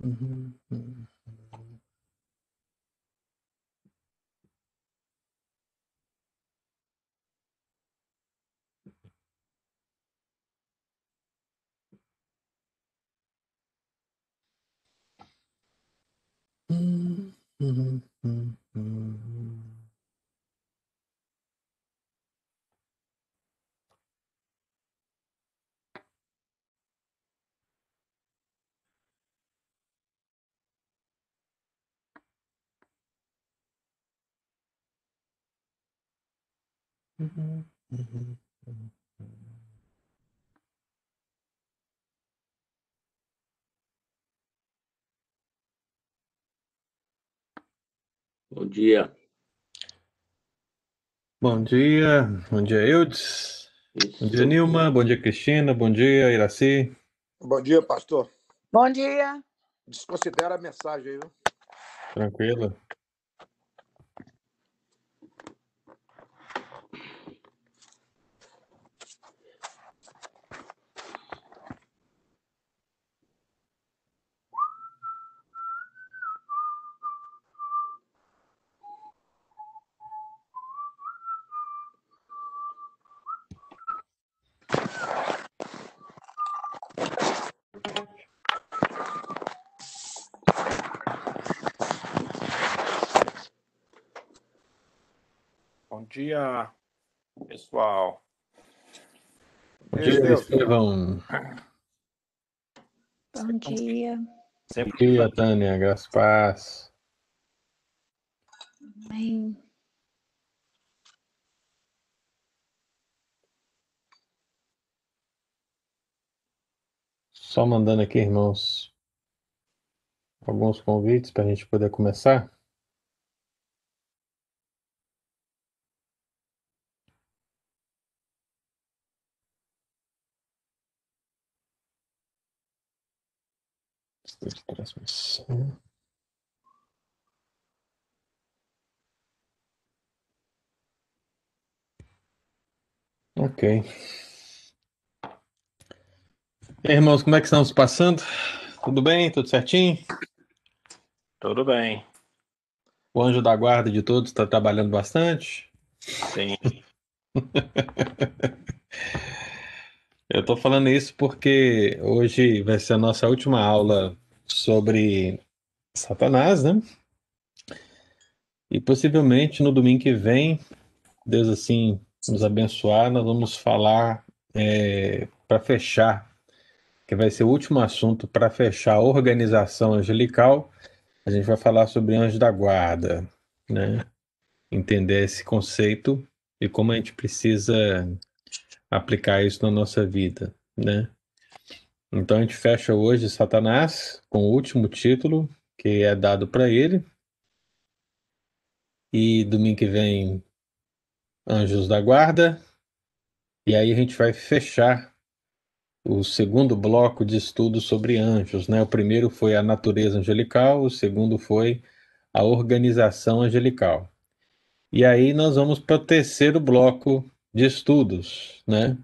Uhum, uhum. Uhum, uhum, Uhum, uhum, uhum. Bom dia. Bom dia, bom dia, Eudes. Bom dia. Nilma. Bom dia, Cristina. Bom dia, Iraci. Bom dia, pastor. Bom dia. Desconsidera a mensagem aí, viu? Tranquilo? Bom dia, pessoal. Bom dia, Deus. Estevão. Bom dia. Bom Sempre dia, Tânia. Graças paz. Amém. Só mandando aqui, irmãos, alguns convites para a gente poder começar. Transmissão. Ok. Aí, irmãos, como é que estamos passando? Tudo bem? Tudo certinho? tudo bem. O anjo da guarda de todos está trabalhando bastante? Sim. Eu estou falando isso porque hoje vai ser a nossa última aula sobre Satanás, né? E possivelmente no domingo que vem, Deus assim nos abençoar, nós vamos falar para fechar, que vai ser o último assunto para fechar a organização angelical. A gente vai falar sobre anjo da guarda, né? Entender esse conceito e como a gente precisa aplicar isso na nossa vida, né? Então a gente fecha hoje Satanás com o último título que é dado para ele. E domingo que vem Anjos da Guarda. E aí a gente vai fechar o segundo bloco de estudos sobre anjos, né? O primeiro foi a natureza angelical, o segundo foi a organização angelical. E aí nós vamos para o terceiro bloco de estudos, né?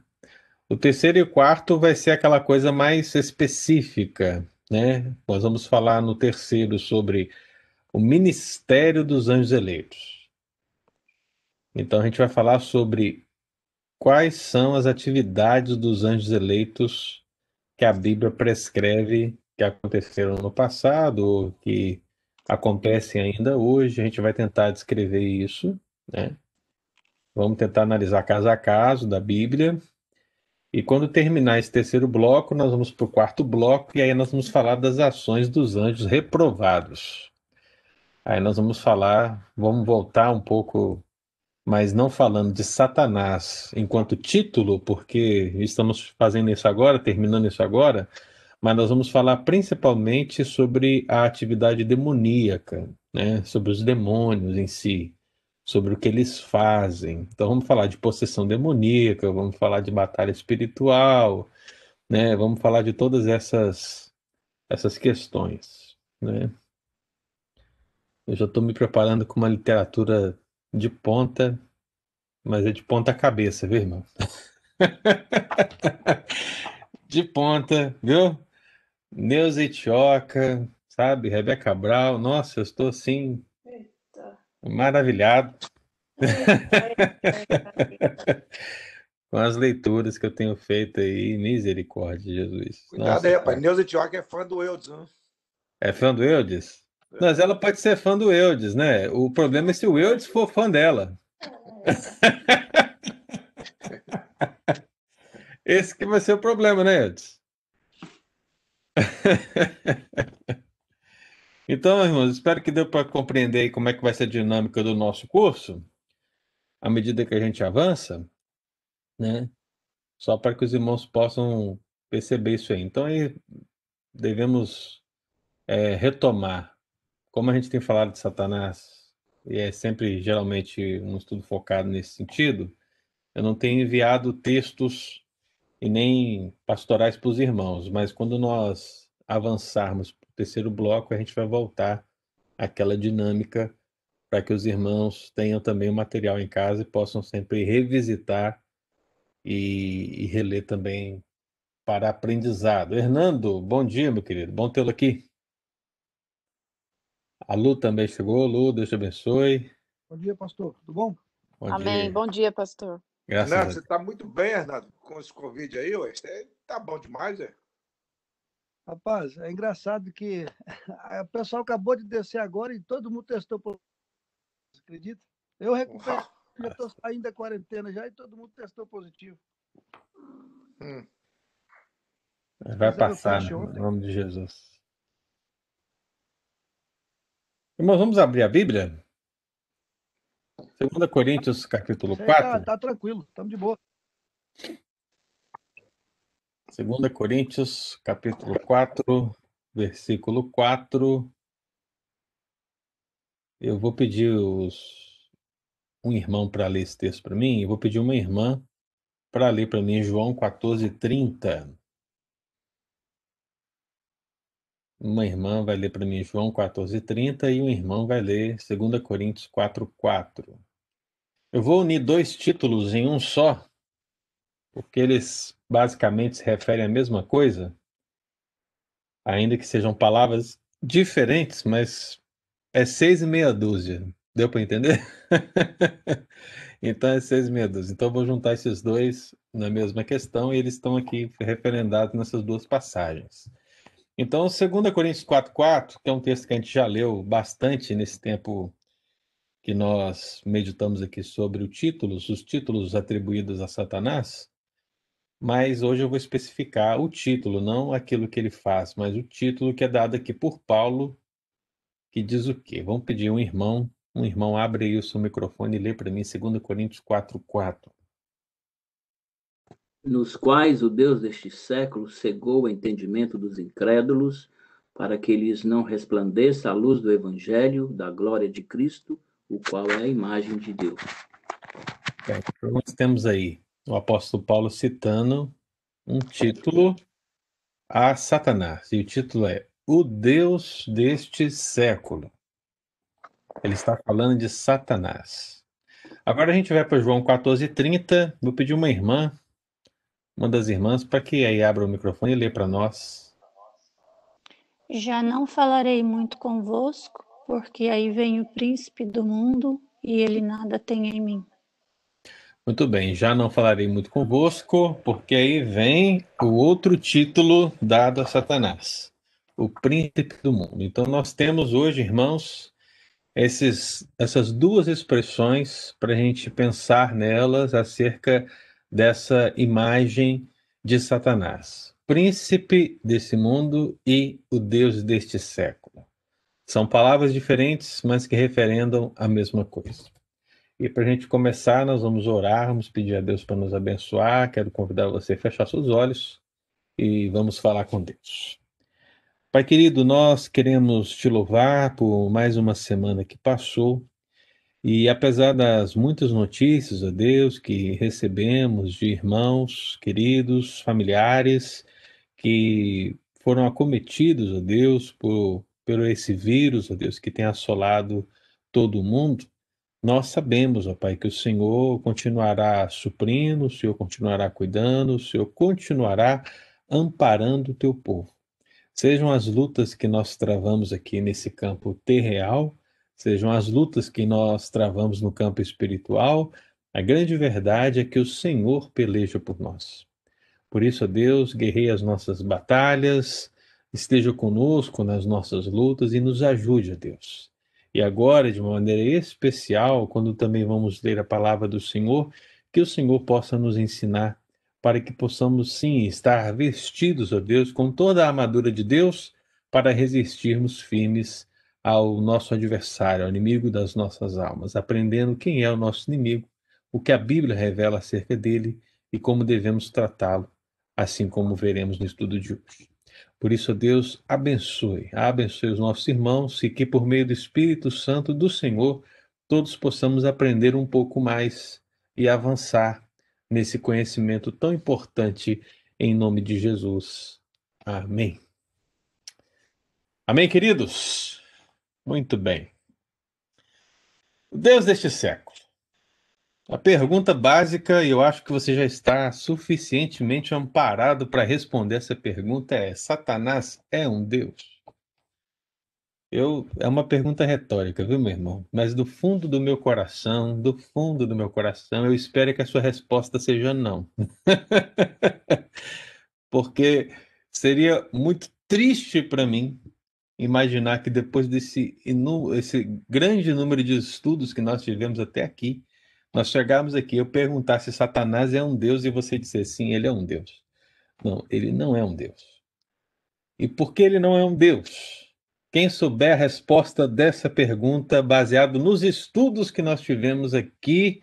O terceiro e o quarto vai ser aquela coisa mais específica, né? Nós vamos falar no terceiro sobre o ministério dos anjos eleitos. Então a gente vai falar sobre quais são as atividades dos anjos eleitos que a Bíblia prescreve que aconteceram no passado ou que acontecem ainda hoje. A gente vai tentar descrever isso, né? Vamos tentar analisar caso a caso da Bíblia. E quando terminar esse terceiro bloco, nós vamos para o quarto bloco, e aí nós vamos falar das ações dos anjos reprovados. Aí nós vamos falar, vamos voltar um pouco, mas não falando de Satanás enquanto título, porque estamos fazendo isso agora, terminando isso agora, mas nós vamos falar principalmente sobre a atividade demoníaca, né? sobre os demônios em si sobre o que eles fazem. Então vamos falar de possessão demoníaca, vamos falar de batalha espiritual, né? Vamos falar de todas essas essas questões, né? Eu já estou me preparando com uma literatura de ponta, mas é de ponta cabeça, viu, irmão? de ponta, viu? Neuza Itioca, sabe? Rebeca Cabral, nossa, eu estou assim. Maravilhado com as leituras que eu tenho feito aí, misericórdia, de Jesus. Cuidado Nossa, aí, rapaz. Neuza Tioca é fã do Eudes, né? É fã do Eudes? Mas ela pode ser fã do Eudes, né? O problema é se o Eudes for fã dela. Esse que vai ser o problema, né, Eudes? Então, irmãos, espero que deu para compreender como é que vai ser a dinâmica do nosso curso, à medida que a gente avança, né? Só para que os irmãos possam perceber isso aí. Então, aí devemos é, retomar, como a gente tem falado de Satanás, e é sempre geralmente um estudo focado nesse sentido, eu não tenho enviado textos e nem pastorais para os irmãos, mas quando nós avançarmos terceiro bloco, a gente vai voltar àquela dinâmica para que os irmãos tenham também o material em casa e possam sempre revisitar e, e reler também para aprendizado. Hernando, bom dia, meu querido. Bom tê-lo aqui. A Lu também chegou. Lu, Deus te abençoe. Bom dia, pastor. Tudo bom? Bom Amém. dia. Bom dia, pastor. Graças Deus. você tá muito bem, Renato, com esse Covid aí, ué. Você tá bom demais, é? Rapaz, é engraçado que o pessoal acabou de descer agora e todo mundo testou positivo. Você acredita? Eu recuperei, já estou saindo da quarentena já e todo mundo testou positivo. Hum. Vai o passar, né? nome de Jesus. Irmãos, vamos abrir a Bíblia? 2 Coríntios, capítulo Isso aí tá, 4. tá tranquilo, estamos de boa. 2 Coríntios, capítulo 4, versículo 4. Eu vou pedir os... um irmão para ler esse texto para mim, e vou pedir uma irmã para ler para mim João 14, 30. Uma irmã vai ler para mim João 14, 30 e um irmão vai ler 2 Coríntios 4, 4. Eu vou unir dois títulos em um só, porque eles basicamente se referem à mesma coisa, ainda que sejam palavras diferentes, mas é seis e meia dúzia. Deu para entender? então é seis e meia dúzia. Então eu vou juntar esses dois na mesma questão e eles estão aqui referendados nessas duas passagens. Então, 2 Coríntios 4,4, que é um texto que a gente já leu bastante nesse tempo que nós meditamos aqui sobre o títulos, os títulos atribuídos a Satanás, mas hoje eu vou especificar o título, não aquilo que ele faz, mas o título que é dado aqui por Paulo, que diz o quê? Vamos pedir um irmão, um irmão abre aí o seu microfone e lê para mim 2 Coríntios 4,4. nos quais o Deus deste século cegou o entendimento dos incrédulos, para que lhes não resplandeça a luz do Evangelho, da glória de Cristo, o qual é a imagem de Deus. Bem, então nós temos aí o apóstolo Paulo citando um título a Satanás, e o título é O Deus deste século. Ele está falando de Satanás. Agora a gente vai para João 14:30. Vou pedir uma irmã, uma das irmãs, para que aí abra o microfone e lê para nós. Já não falarei muito convosco, porque aí vem o príncipe do mundo e ele nada tem em mim. Muito bem, já não falarei muito convosco, porque aí vem o outro título dado a Satanás, o príncipe do mundo. Então nós temos hoje, irmãos, esses, essas duas expressões para a gente pensar nelas acerca dessa imagem de Satanás, príncipe desse mundo e o Deus deste século. São palavras diferentes, mas que referendam a mesma coisa. E para a gente começar, nós vamos orar, vamos pedir a Deus para nos abençoar. Quero convidar você a fechar seus olhos e vamos falar com Deus. Pai querido, nós queremos te louvar por mais uma semana que passou. E apesar das muitas notícias, ó Deus, que recebemos de irmãos queridos, familiares, que foram acometidos, ó Deus, por, por esse vírus, ó Deus, que tem assolado todo o mundo, nós sabemos, ó Pai, que o Senhor continuará suprindo, o Senhor continuará cuidando, o Senhor continuará amparando o teu povo. Sejam as lutas que nós travamos aqui nesse campo terreal, sejam as lutas que nós travamos no campo espiritual, a grande verdade é que o Senhor peleja por nós. Por isso, ó Deus, guerreie as nossas batalhas, esteja conosco nas nossas lutas e nos ajude, ó Deus. E agora, de uma maneira especial, quando também vamos ler a palavra do Senhor, que o Senhor possa nos ensinar para que possamos sim estar vestidos, ó Deus, com toda a armadura de Deus para resistirmos firmes ao nosso adversário, ao inimigo das nossas almas, aprendendo quem é o nosso inimigo, o que a Bíblia revela acerca dele e como devemos tratá-lo, assim como veremos no estudo de hoje. Por isso, Deus, abençoe, abençoe os nossos irmãos e que por meio do Espírito Santo do Senhor todos possamos aprender um pouco mais e avançar nesse conhecimento tão importante em nome de Jesus. Amém. Amém, queridos? Muito bem. Deus deste século. A pergunta básica, e eu acho que você já está suficientemente amparado para responder essa pergunta, é: Satanás é um Deus? Eu, é uma pergunta retórica, viu, meu irmão? Mas do fundo do meu coração, do fundo do meu coração, eu espero que a sua resposta seja não. Porque seria muito triste para mim imaginar que depois desse esse grande número de estudos que nós tivemos até aqui, nós chegarmos aqui, eu perguntar se Satanás é um Deus e você disser sim, ele é um Deus. Não, ele não é um Deus. E por que ele não é um Deus? Quem souber a resposta dessa pergunta, baseado nos estudos que nós tivemos aqui,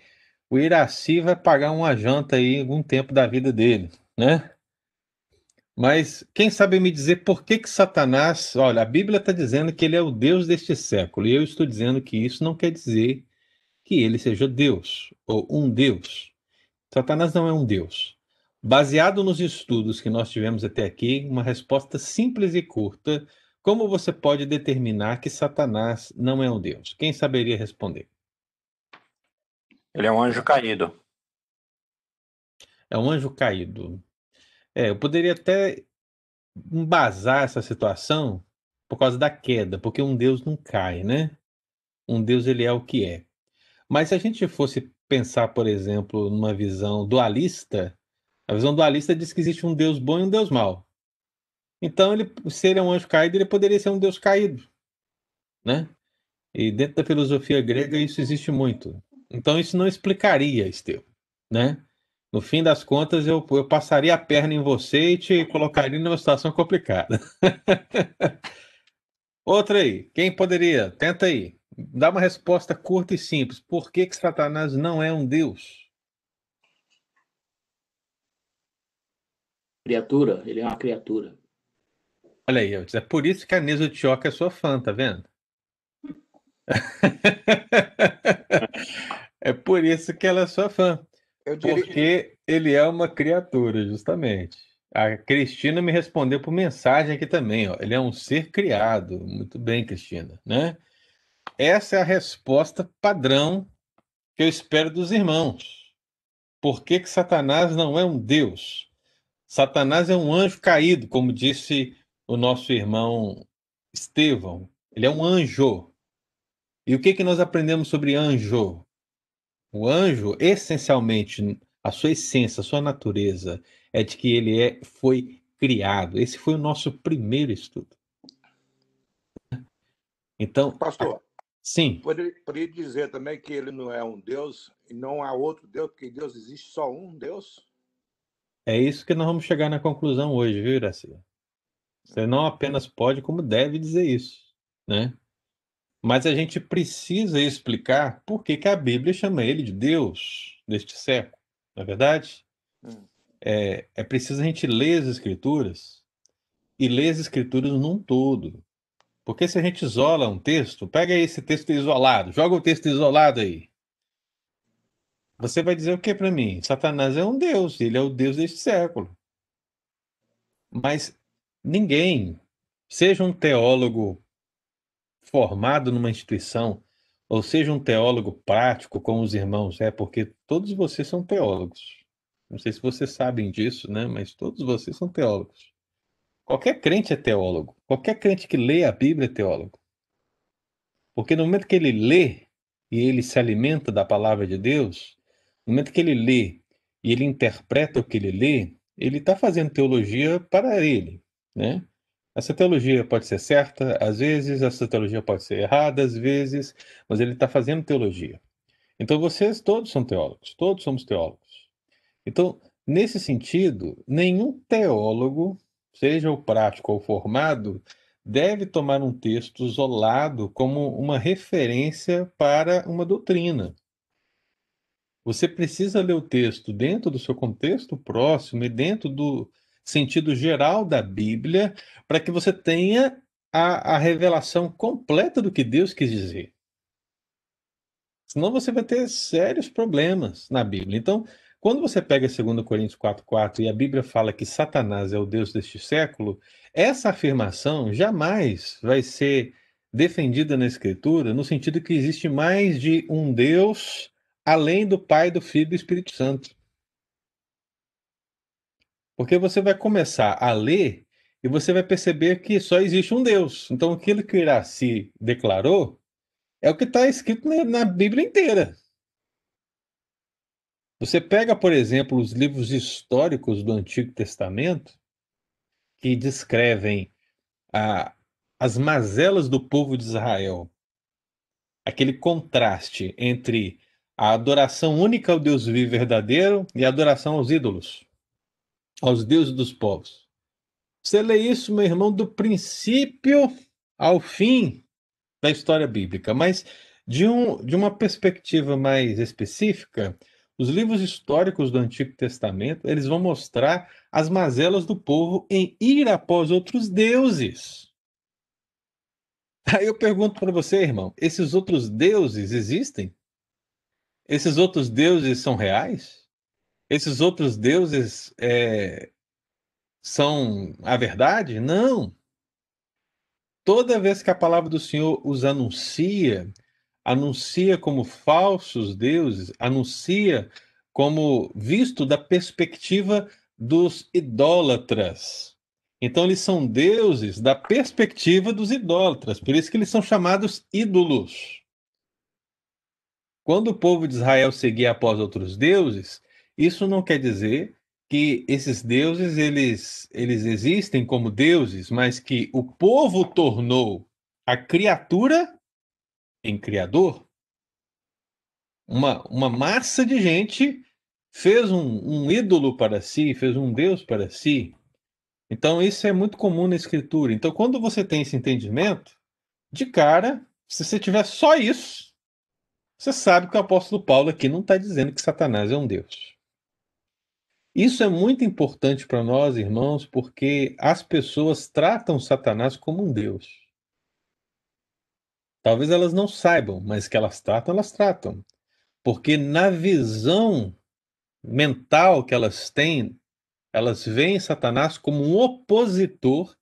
o Iraci vai pagar uma janta aí algum tempo da vida dele, né? Mas quem sabe me dizer por que que Satanás, olha, a Bíblia está dizendo que ele é o Deus deste século, e eu estou dizendo que isso não quer dizer que ele seja Deus ou um Deus. Satanás não é um Deus. Baseado nos estudos que nós tivemos até aqui, uma resposta simples e curta: como você pode determinar que Satanás não é um Deus? Quem saberia responder? Ele é um anjo caído. É um anjo caído. É, eu poderia até embasar essa situação por causa da queda, porque um Deus não cai, né? Um Deus ele é o que é. Mas se a gente fosse pensar, por exemplo, numa visão dualista, a visão dualista diz que existe um Deus bom e um Deus mau. Então, ele, se ele é um anjo caído, ele poderia ser um Deus caído, né? E dentro da filosofia grega isso existe muito. Então, isso não explicaria, Esteu, né? No fim das contas, eu, eu passaria a perna em você e te colocaria numa situação complicada. Outra aí, quem poderia? Tenta aí. Dá uma resposta curta e simples. Por que, que Satanás não é um Deus? Criatura, ele é uma criatura. Olha aí, é por isso que a Nisa Tioca é sua fã, tá vendo? é por isso que ela é sua fã. Diria... Porque ele é uma criatura, justamente. A Cristina me respondeu por mensagem aqui também, ó. Ele é um ser criado. Muito bem, Cristina, né? Essa é a resposta padrão que eu espero dos irmãos. Por que, que Satanás não é um Deus? Satanás é um anjo caído, como disse o nosso irmão Estevão. Ele é um anjo. E o que, que nós aprendemos sobre anjo? O anjo, essencialmente, a sua essência, a sua natureza, é de que ele é, foi criado. Esse foi o nosso primeiro estudo. Então. Pastor. Sim. Poderia, poderia dizer também que ele não é um Deus e não há outro Deus, porque Deus existe só um Deus? É isso que nós vamos chegar na conclusão hoje, viu, Iraci? Você não apenas pode, como deve dizer isso, né? Mas a gente precisa explicar por que, que a Bíblia chama ele de Deus deste século, não é verdade? Hum. É, é preciso a gente ler as Escrituras e ler as Escrituras num todo. Porque se a gente isola um texto, pega esse texto isolado, joga o texto isolado aí. Você vai dizer o que para mim? Satanás é um Deus, ele é o Deus deste século. Mas ninguém, seja um teólogo formado numa instituição, ou seja um teólogo prático, como os irmãos é, porque todos vocês são teólogos. Não sei se vocês sabem disso, né? Mas todos vocês são teólogos. Qualquer crente é teólogo. Qualquer crente que lê a Bíblia é teólogo. Porque no momento que ele lê e ele se alimenta da palavra de Deus, no momento que ele lê e ele interpreta o que ele lê, ele está fazendo teologia para ele, né? Essa teologia pode ser certa, às vezes, essa teologia pode ser errada, às vezes, mas ele está fazendo teologia. Então, vocês todos são teólogos, todos somos teólogos. Então, nesse sentido, nenhum teólogo, seja o prático ou formado, deve tomar um texto isolado como uma referência para uma doutrina. Você precisa ler o texto dentro do seu contexto próximo e dentro do sentido geral da Bíblia, para que você tenha a, a revelação completa do que Deus quis dizer. Senão você vai ter sérios problemas na Bíblia. Então, quando você pega 2 Coríntios 4,4 e a Bíblia fala que Satanás é o Deus deste século, essa afirmação jamais vai ser defendida na Escritura no sentido que existe mais de um Deus além do Pai, do Filho e do Espírito Santo. Porque você vai começar a ler e você vai perceber que só existe um Deus. Então, aquilo que Iraci declarou é o que está escrito na Bíblia inteira. Você pega, por exemplo, os livros históricos do Antigo Testamento, que descrevem a, as mazelas do povo de Israel, aquele contraste entre a adoração única ao Deus vivo verdadeiro e a adoração aos ídolos, aos deuses dos povos. Você lê isso, meu irmão, do princípio ao fim da história bíblica, mas de, um, de uma perspectiva mais específica, os livros históricos do Antigo Testamento, eles vão mostrar as mazelas do povo em ir após outros deuses. Aí eu pergunto para você, irmão, esses outros deuses existem? Esses outros deuses são reais? Esses outros deuses é, são a verdade? Não. Toda vez que a palavra do Senhor os anuncia, anuncia como falsos deuses, anuncia como visto da perspectiva dos idólatras. Então eles são deuses da perspectiva dos idólatras, por isso que eles são chamados ídolos. Quando o povo de Israel seguia após outros deuses, isso não quer dizer que esses deuses eles, eles existem como deuses, mas que o povo tornou a criatura em Criador, uma, uma massa de gente fez um, um ídolo para si, fez um Deus para si. Então, isso é muito comum na Escritura. Então, quando você tem esse entendimento, de cara, se você tiver só isso, você sabe que o apóstolo Paulo aqui não está dizendo que Satanás é um Deus. Isso é muito importante para nós, irmãos, porque as pessoas tratam Satanás como um Deus. Talvez elas não saibam, mas que elas tratam, elas tratam. Porque na visão mental que elas têm, elas veem Satanás como um opositor,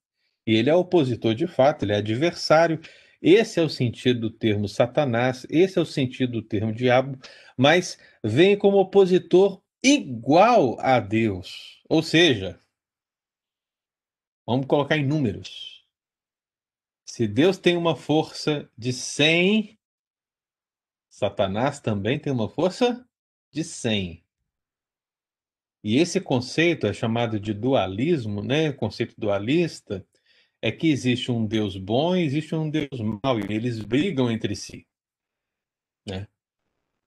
e ele é opositor de fato, ele é adversário. Esse é o sentido do termo Satanás, esse é o sentido do termo diabo, mas vem como opositor igual a Deus. Ou seja, vamos colocar em números. Se Deus tem uma força de 100, Satanás também tem uma força de 100. E esse conceito é chamado de dualismo, né? O conceito dualista é que existe um Deus bom e existe um Deus mau, e eles brigam entre si. Né?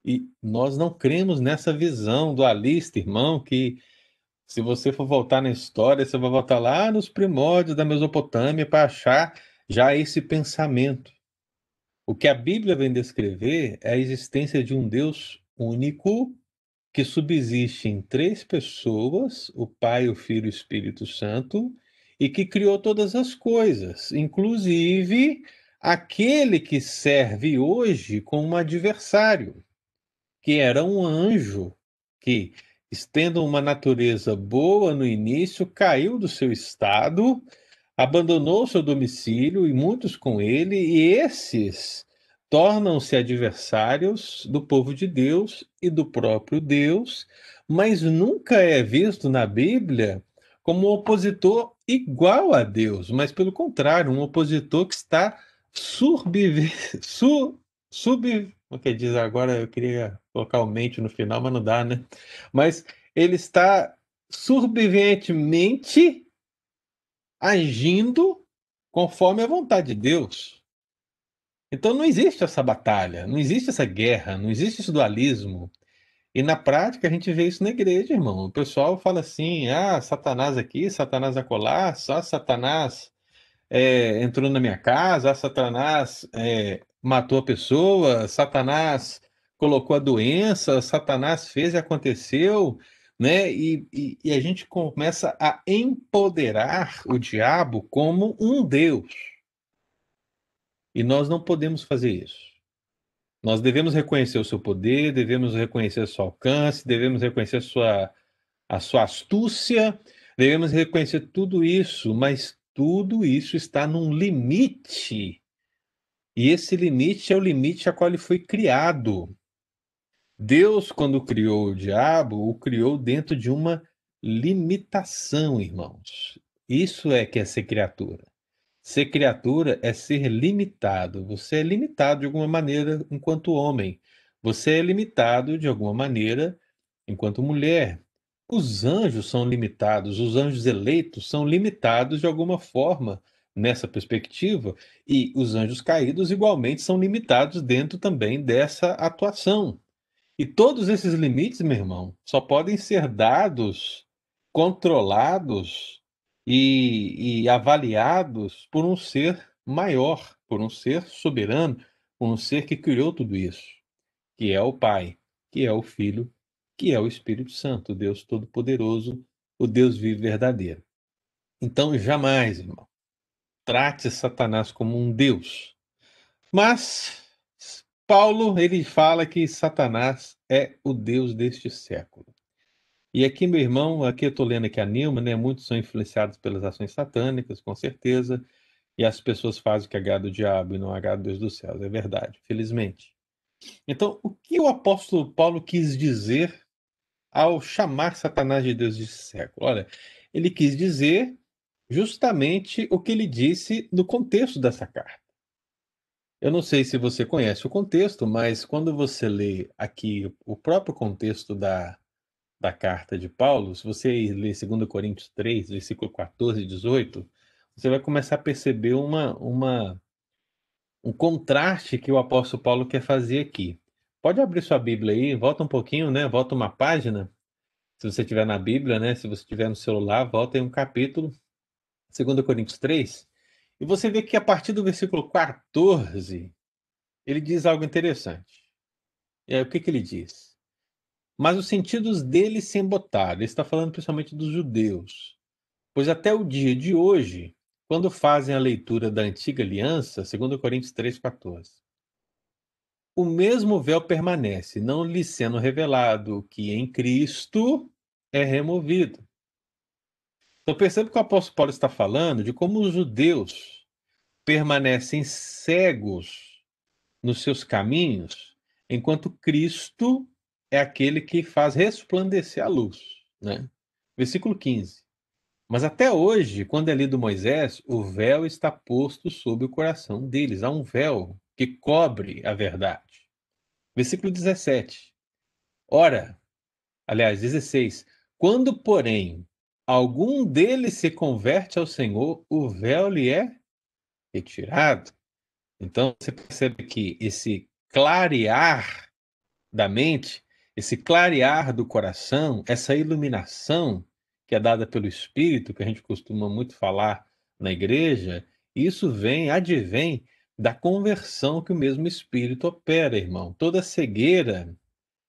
E nós não cremos nessa visão dualista, irmão, que se você for voltar na história, você vai voltar lá nos primórdios da Mesopotâmia para achar já esse pensamento. O que a Bíblia vem descrever é a existência de um Deus único que subsiste em três pessoas, o Pai, o Filho e o Espírito Santo, e que criou todas as coisas, inclusive aquele que serve hoje como um adversário, que era um anjo que, estendo uma natureza boa no início, caiu do seu estado abandonou seu domicílio e muitos com ele, e esses tornam-se adversários do povo de Deus e do próprio Deus, mas nunca é visto na Bíblia como um opositor igual a Deus, mas pelo contrário, um opositor que está subve, su, sub, o que diz agora, eu queria colocar o mente no final, mas não dá, né? Mas ele está subviventemente agindo conforme a vontade de Deus. Então não existe essa batalha, não existe essa guerra, não existe esse dualismo. E na prática a gente vê isso na igreja, irmão. O pessoal fala assim: ah, Satanás aqui, Satanás acolá, só Satanás é, entrou na minha casa, Satanás é, matou a pessoa, Satanás colocou a doença, Satanás fez e aconteceu, né? E, e, e a gente começa a empoderar o diabo como um Deus. E nós não podemos fazer isso. Nós devemos reconhecer o seu poder, devemos reconhecer o seu alcance, devemos reconhecer a sua, a sua astúcia, devemos reconhecer tudo isso, mas tudo isso está num limite. E esse limite é o limite a qual ele foi criado. Deus, quando criou o diabo, o criou dentro de uma limitação, irmãos. Isso é que é ser criatura. Ser criatura é ser limitado. Você é limitado de alguma maneira enquanto homem. Você é limitado de alguma maneira enquanto mulher. Os anjos são limitados, os anjos eleitos são limitados de alguma forma nessa perspectiva, e os anjos caídos igualmente são limitados dentro também dessa atuação. E todos esses limites, meu irmão, só podem ser dados, controlados e, e avaliados por um ser maior, por um ser soberano, por um ser que criou tudo isso, que é o Pai, que é o Filho, que é o Espírito Santo, o Deus Todo-Poderoso, o Deus vivo verdadeiro. Então, jamais, irmão, trate Satanás como um Deus. Mas Paulo, ele fala que Satanás é o Deus deste século. E aqui, meu irmão, aqui eu estou lendo aqui a Nilma, né? Muitos são influenciados pelas ações satânicas, com certeza, e as pessoas fazem o que agrada o diabo e não agrada Deus dos céus. É verdade, felizmente. Então, o que o apóstolo Paulo quis dizer ao chamar Satanás de Deus desse século? Olha, ele quis dizer justamente o que ele disse no contexto dessa carta. Eu não sei se você conhece o contexto, mas quando você lê aqui o próprio contexto da, da carta de Paulo, se você ler 2 Coríntios 3, versículo 14 e 18, você vai começar a perceber uma, uma, um contraste que o apóstolo Paulo quer fazer aqui. Pode abrir sua Bíblia aí, volta um pouquinho, né? Volta uma página. Se você estiver na Bíblia, né? Se você estiver no celular, volta em um capítulo, 2 Coríntios 3, e você vê que a partir do versículo 14, ele diz algo interessante. E aí, o que, que ele diz? Mas os sentidos dele se embotaram. Ele está falando principalmente dos judeus. Pois até o dia de hoje, quando fazem a leitura da antiga aliança, 2 Coríntios 3,14, o mesmo véu permanece, não lhe sendo revelado que em Cristo é removido. Então percebe que o apóstolo Paulo está falando de como os judeus permanecem cegos nos seus caminhos, enquanto Cristo é aquele que faz resplandecer a luz. Né? Versículo 15. Mas até hoje, quando é lido Moisés, o véu está posto sobre o coração deles. Há um véu que cobre a verdade. Versículo 17. Ora, aliás, 16. Quando, porém, algum deles se converte ao Senhor, o véu lhe é retirado. Então, você percebe que esse clarear da mente esse clarear do coração, essa iluminação que é dada pelo Espírito, que a gente costuma muito falar na igreja, isso vem, advém da conversão que o mesmo Espírito opera, irmão. Toda cegueira,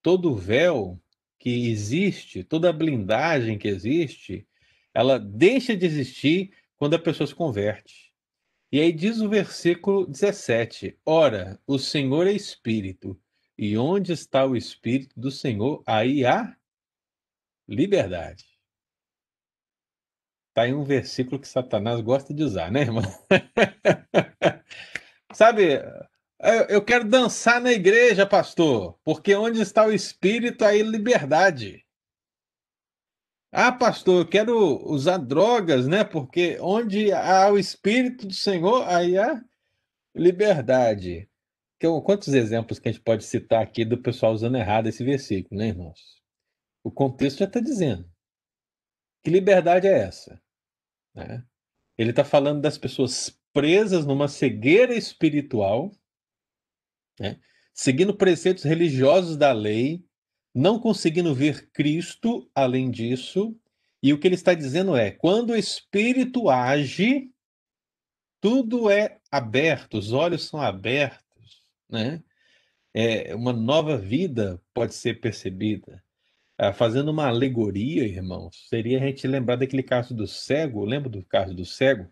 todo véu que existe, toda blindagem que existe, ela deixa de existir quando a pessoa se converte. E aí diz o versículo 17: Ora, o Senhor é Espírito, e onde está o Espírito do Senhor, aí há liberdade. Está em um versículo que Satanás gosta de usar, né, irmão? Sabe, eu quero dançar na igreja, pastor, porque onde está o Espírito, aí liberdade. Ah, pastor, eu quero usar drogas, né? Porque onde há o Espírito do Senhor, aí há liberdade. Quantos exemplos que a gente pode citar aqui do pessoal usando errado esse versículo, né, irmãos? O contexto já está dizendo. Que liberdade é essa? Né? Ele está falando das pessoas presas numa cegueira espiritual, né? seguindo preceitos religiosos da lei, não conseguindo ver Cristo além disso. E o que ele está dizendo é: quando o Espírito age, tudo é aberto, os olhos são abertos, né? É, uma nova vida pode ser percebida. Ah, fazendo uma alegoria, irmãos, seria a gente lembrar daquele caso do cego. Lembra do caso do cego?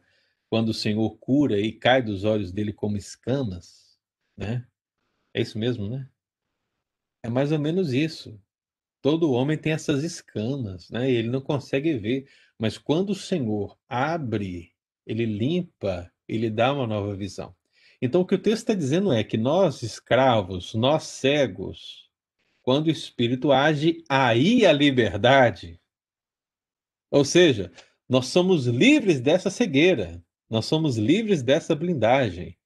Quando o Senhor cura e cai dos olhos dele como escamas, né? É isso mesmo, né? É mais ou menos isso. Todo homem tem essas escamas, né? E ele não consegue ver. Mas quando o Senhor abre, ele limpa, ele dá uma nova visão. Então, o que o texto está dizendo é que nós, escravos, nós cegos, quando o Espírito age, aí a liberdade. Ou seja, nós somos livres dessa cegueira, nós somos livres dessa blindagem,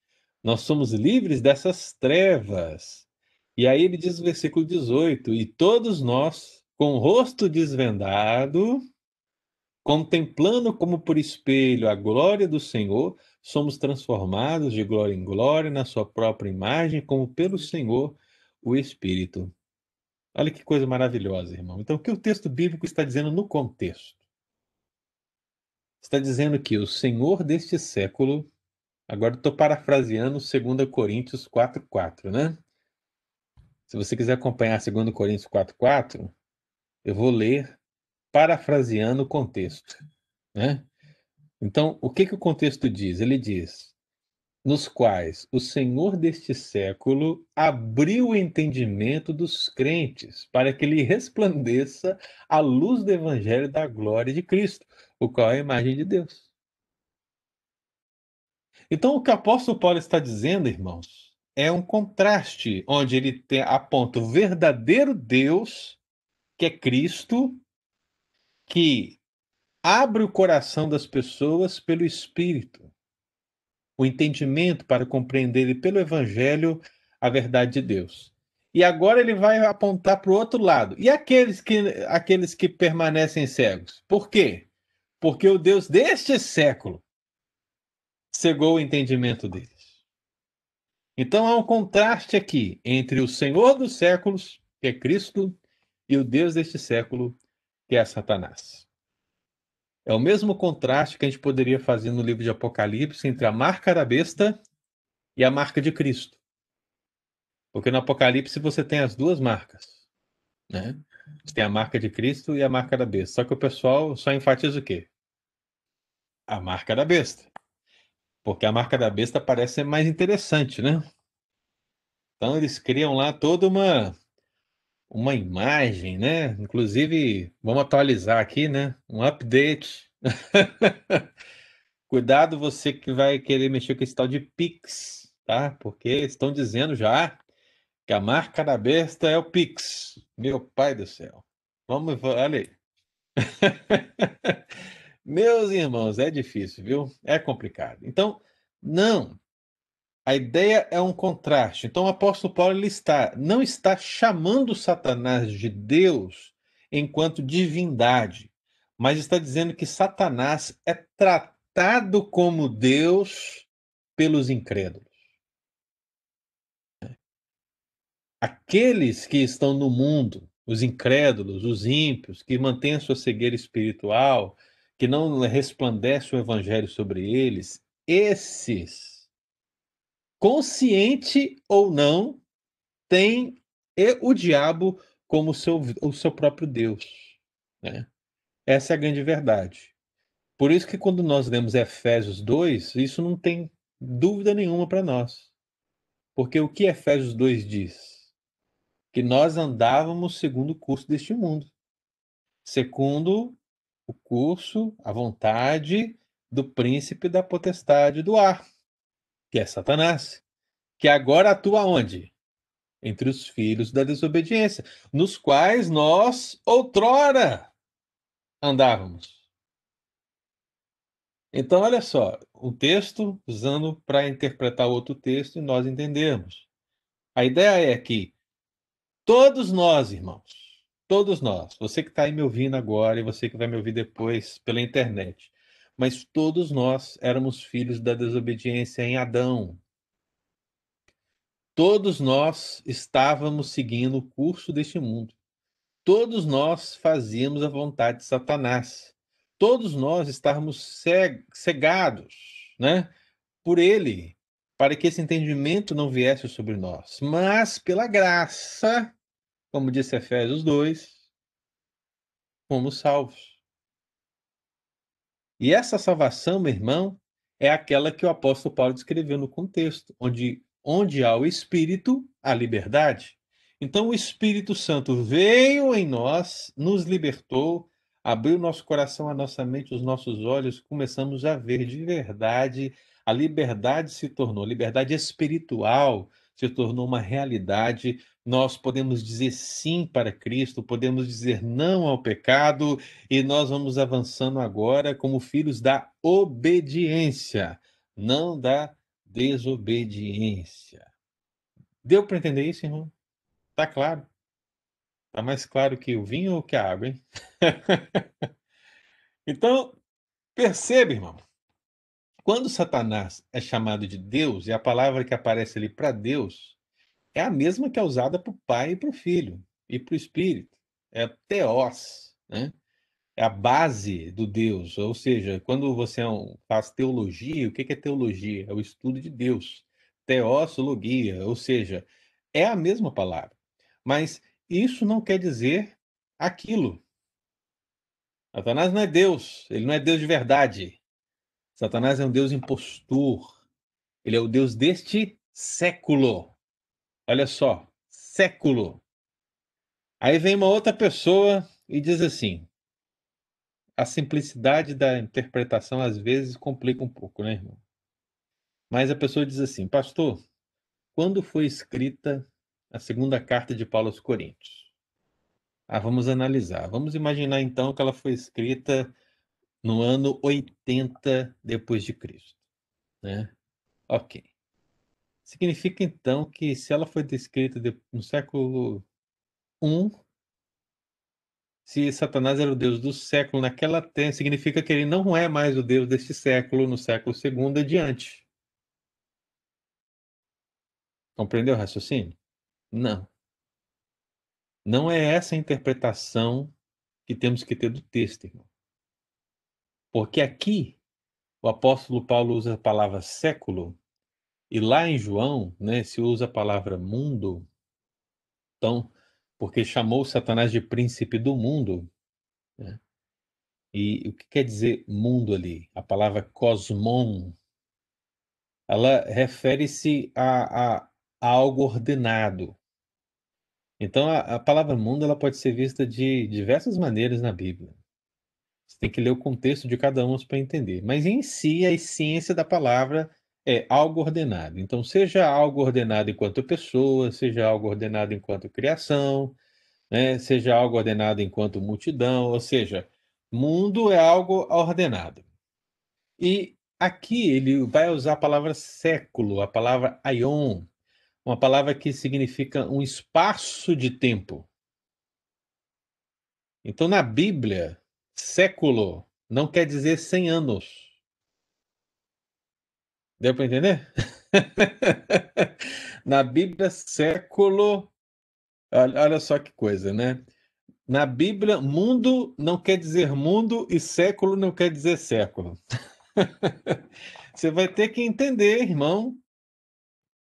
nós somos livres dessas trevas. E aí ele diz no versículo 18: E todos nós, com o rosto desvendado, contemplando como por espelho a glória do Senhor, somos transformados de glória em glória na sua própria imagem, como pelo Senhor o Espírito. Olha que coisa maravilhosa, irmão. Então, o que o texto bíblico está dizendo no contexto? Está dizendo que o Senhor deste século, agora estou parafraseando 2 Coríntios 4,4, né? Se você quiser acompanhar 2 Coríntios 4,4, eu vou ler parafraseando o contexto, né? Então, o que, que o contexto diz? Ele diz: nos quais o Senhor deste século abriu o entendimento dos crentes para que lhe resplandeça a luz do evangelho da glória de Cristo, o qual é a imagem de Deus. Então, o que o apóstolo Paulo está dizendo, irmãos, é um contraste onde ele aponta o verdadeiro Deus, que é Cristo, que abre o coração das pessoas pelo Espírito o entendimento para compreender pelo Evangelho a verdade de Deus. E agora ele vai apontar para o outro lado. E aqueles que, aqueles que permanecem cegos? Por quê? Porque o Deus deste século cegou o entendimento deles. Então há um contraste aqui entre o Senhor dos séculos, que é Cristo, e o Deus deste século, que é Satanás. É o mesmo contraste que a gente poderia fazer no livro de Apocalipse entre a marca da besta e a marca de Cristo. Porque no Apocalipse você tem as duas marcas. Né? Você tem a marca de Cristo e a marca da besta. Só que o pessoal só enfatiza o quê? A marca da besta. Porque a marca da besta parece ser mais interessante, né? Então eles criam lá toda uma uma imagem, né? Inclusive, vamos atualizar aqui, né? Um update. Cuidado você que vai querer mexer com esse tal de Pix, tá? Porque estão dizendo já que a marca da besta é o Pix. Meu pai do céu. Vamos, olha aí. Meus irmãos, é difícil, viu? É complicado. Então, não, a ideia é um contraste. Então o apóstolo Paulo ele está, não está chamando Satanás de Deus enquanto divindade, mas está dizendo que Satanás é tratado como Deus pelos incrédulos. Aqueles que estão no mundo, os incrédulos, os ímpios, que mantêm sua cegueira espiritual, que não resplandece o evangelho sobre eles, esses consciente ou não, tem o diabo como seu, o seu próprio Deus. Né? Essa é a grande verdade. Por isso que quando nós lemos Efésios 2, isso não tem dúvida nenhuma para nós. Porque o que Efésios 2 diz? Que nós andávamos segundo o curso deste mundo. Segundo o curso, a vontade do príncipe da potestade do ar que é Satanás, que agora atua onde? Entre os filhos da desobediência, nos quais nós, outrora, andávamos. Então, olha só, um texto usando para interpretar outro texto e nós entendermos. A ideia é que todos nós, irmãos, todos nós, você que está aí me ouvindo agora e você que vai me ouvir depois pela internet, mas todos nós éramos filhos da desobediência em Adão. Todos nós estávamos seguindo o curso deste mundo. Todos nós fazíamos a vontade de Satanás. Todos nós estávamos cegados, né, por ele, para que esse entendimento não viesse sobre nós. Mas pela graça, como disse Efésios 2, fomos salvos. E essa salvação, meu irmão, é aquela que o apóstolo Paulo descreveu no contexto, onde onde há o Espírito, há liberdade. Então o Espírito Santo veio em nós, nos libertou, abriu nosso coração, a nossa mente, os nossos olhos, começamos a ver de verdade, a liberdade se tornou, liberdade espiritual se tornou uma realidade. Nós podemos dizer sim para Cristo, podemos dizer não ao pecado, e nós vamos avançando agora como filhos da obediência, não da desobediência. Deu para entender isso, irmão? Tá claro? Tá mais claro que o vinho ou que a água, hein? então, perceba, irmão. Quando Satanás é chamado de Deus, e a palavra que aparece ali para Deus é a mesma que é usada para o Pai e para o Filho e para o Espírito. É teós, né? é a base do Deus. Ou seja, quando você é faz teologia, o que é teologia? É o estudo de Deus. Teossologia, ou seja, é a mesma palavra. Mas isso não quer dizer aquilo. Satanás não é Deus, ele não é Deus de verdade. Satanás é um Deus impostor. Ele é o Deus deste século. Olha só, século. Aí vem uma outra pessoa e diz assim: a simplicidade da interpretação às vezes complica um pouco, né, irmão? Mas a pessoa diz assim, pastor, quando foi escrita a segunda carta de Paulo aos Coríntios? Ah, vamos analisar. Vamos imaginar então que ela foi escrita no ano 80 depois de Cristo, né? Ok. Significa então que se ela foi descrita no século I, se Satanás era o Deus do século naquela terra, significa que ele não é mais o Deus deste século, no século segundo adiante. Compreendeu o raciocínio? Não. Não é essa a interpretação que temos que ter do texto, irmão. Porque aqui o apóstolo Paulo usa a palavra século e lá em João, né, se usa a palavra mundo. Então, porque chamou Satanás de príncipe do mundo. Né? E o que quer dizer mundo ali? A palavra cosmon, ela refere-se a, a, a, algo ordenado. Então, a, a palavra mundo ela pode ser vista de diversas maneiras na Bíblia. Você tem que ler o contexto de cada um para entender. Mas em si, a essência da palavra é algo ordenado. Então, seja algo ordenado enquanto pessoa, seja algo ordenado enquanto criação, né? seja algo ordenado enquanto multidão, ou seja, mundo é algo ordenado. E aqui ele vai usar a palavra século, a palavra aion, uma palavra que significa um espaço de tempo. Então, na Bíblia, século não quer dizer 100 anos. Deu para entender? Na Bíblia, século. Olha, só que coisa, né? Na Bíblia, mundo não quer dizer mundo e século não quer dizer século. Você vai ter que entender, irmão,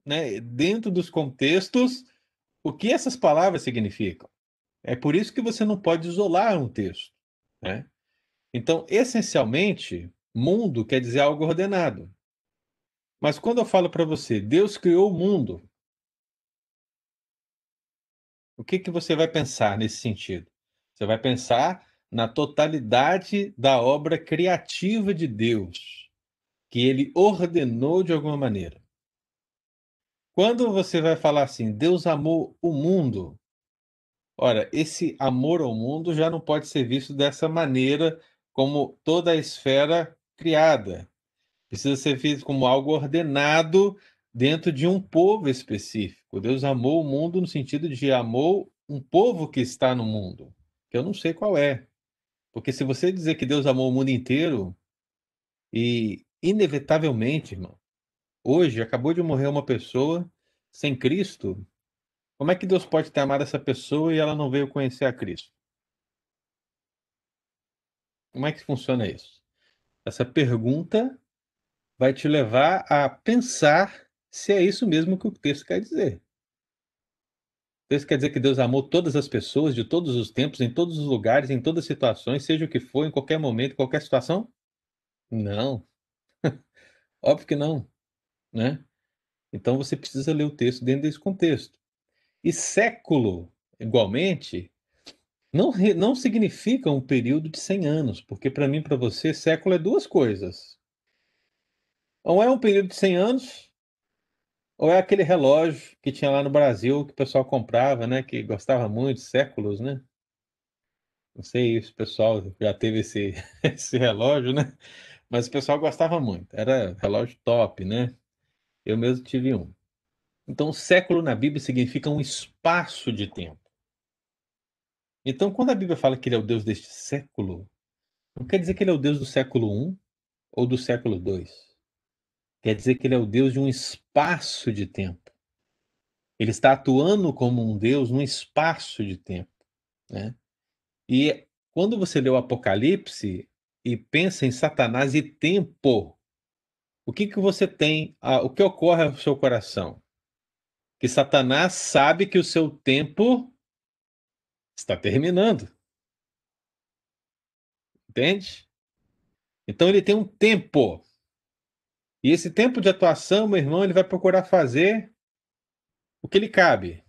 né, dentro dos contextos, o que essas palavras significam. É por isso que você não pode isolar um texto. Né? Então, essencialmente, mundo quer dizer algo ordenado. Mas quando eu falo para você, Deus criou o mundo, o que, que você vai pensar nesse sentido? Você vai pensar na totalidade da obra criativa de Deus, que ele ordenou de alguma maneira. Quando você vai falar assim, Deus amou o mundo, Ora, esse amor ao mundo já não pode ser visto dessa maneira, como toda a esfera criada. Precisa ser visto como algo ordenado dentro de um povo específico. Deus amou o mundo no sentido de amou um povo que está no mundo, que eu não sei qual é. Porque se você dizer que Deus amou o mundo inteiro, e inevitavelmente, irmão, hoje acabou de morrer uma pessoa sem Cristo, como é que Deus pode ter amado essa pessoa e ela não veio conhecer a Cristo? Como é que funciona isso? Essa pergunta vai te levar a pensar se é isso mesmo que o texto quer dizer. O texto quer dizer que Deus amou todas as pessoas, de todos os tempos, em todos os lugares, em todas as situações, seja o que for, em qualquer momento, em qualquer situação? Não. Óbvio que não, né? Então você precisa ler o texto dentro desse contexto. E século, igualmente, não, não significa um período de 100 anos, porque para mim, para você, século é duas coisas. Ou é um período de 100 anos, ou é aquele relógio que tinha lá no Brasil, que o pessoal comprava, né? Que gostava muito, séculos, né? Não sei se o pessoal já teve esse, esse relógio, né? Mas o pessoal gostava muito. Era relógio top, né? Eu mesmo tive um. Então, século na Bíblia significa um espaço de tempo. Então, quando a Bíblia fala que ele é o Deus deste século, não quer dizer que ele é o Deus do século I ou do século II. Quer dizer que ele é o Deus de um espaço de tempo. Ele está atuando como um Deus num espaço de tempo. Né? E quando você lê o Apocalipse e pensa em Satanás e tempo, o que, que você tem, o que ocorre ao seu coração? Que Satanás sabe que o seu tempo está terminando. Entende? Então ele tem um tempo. E esse tempo de atuação, meu irmão, ele vai procurar fazer o que lhe cabe,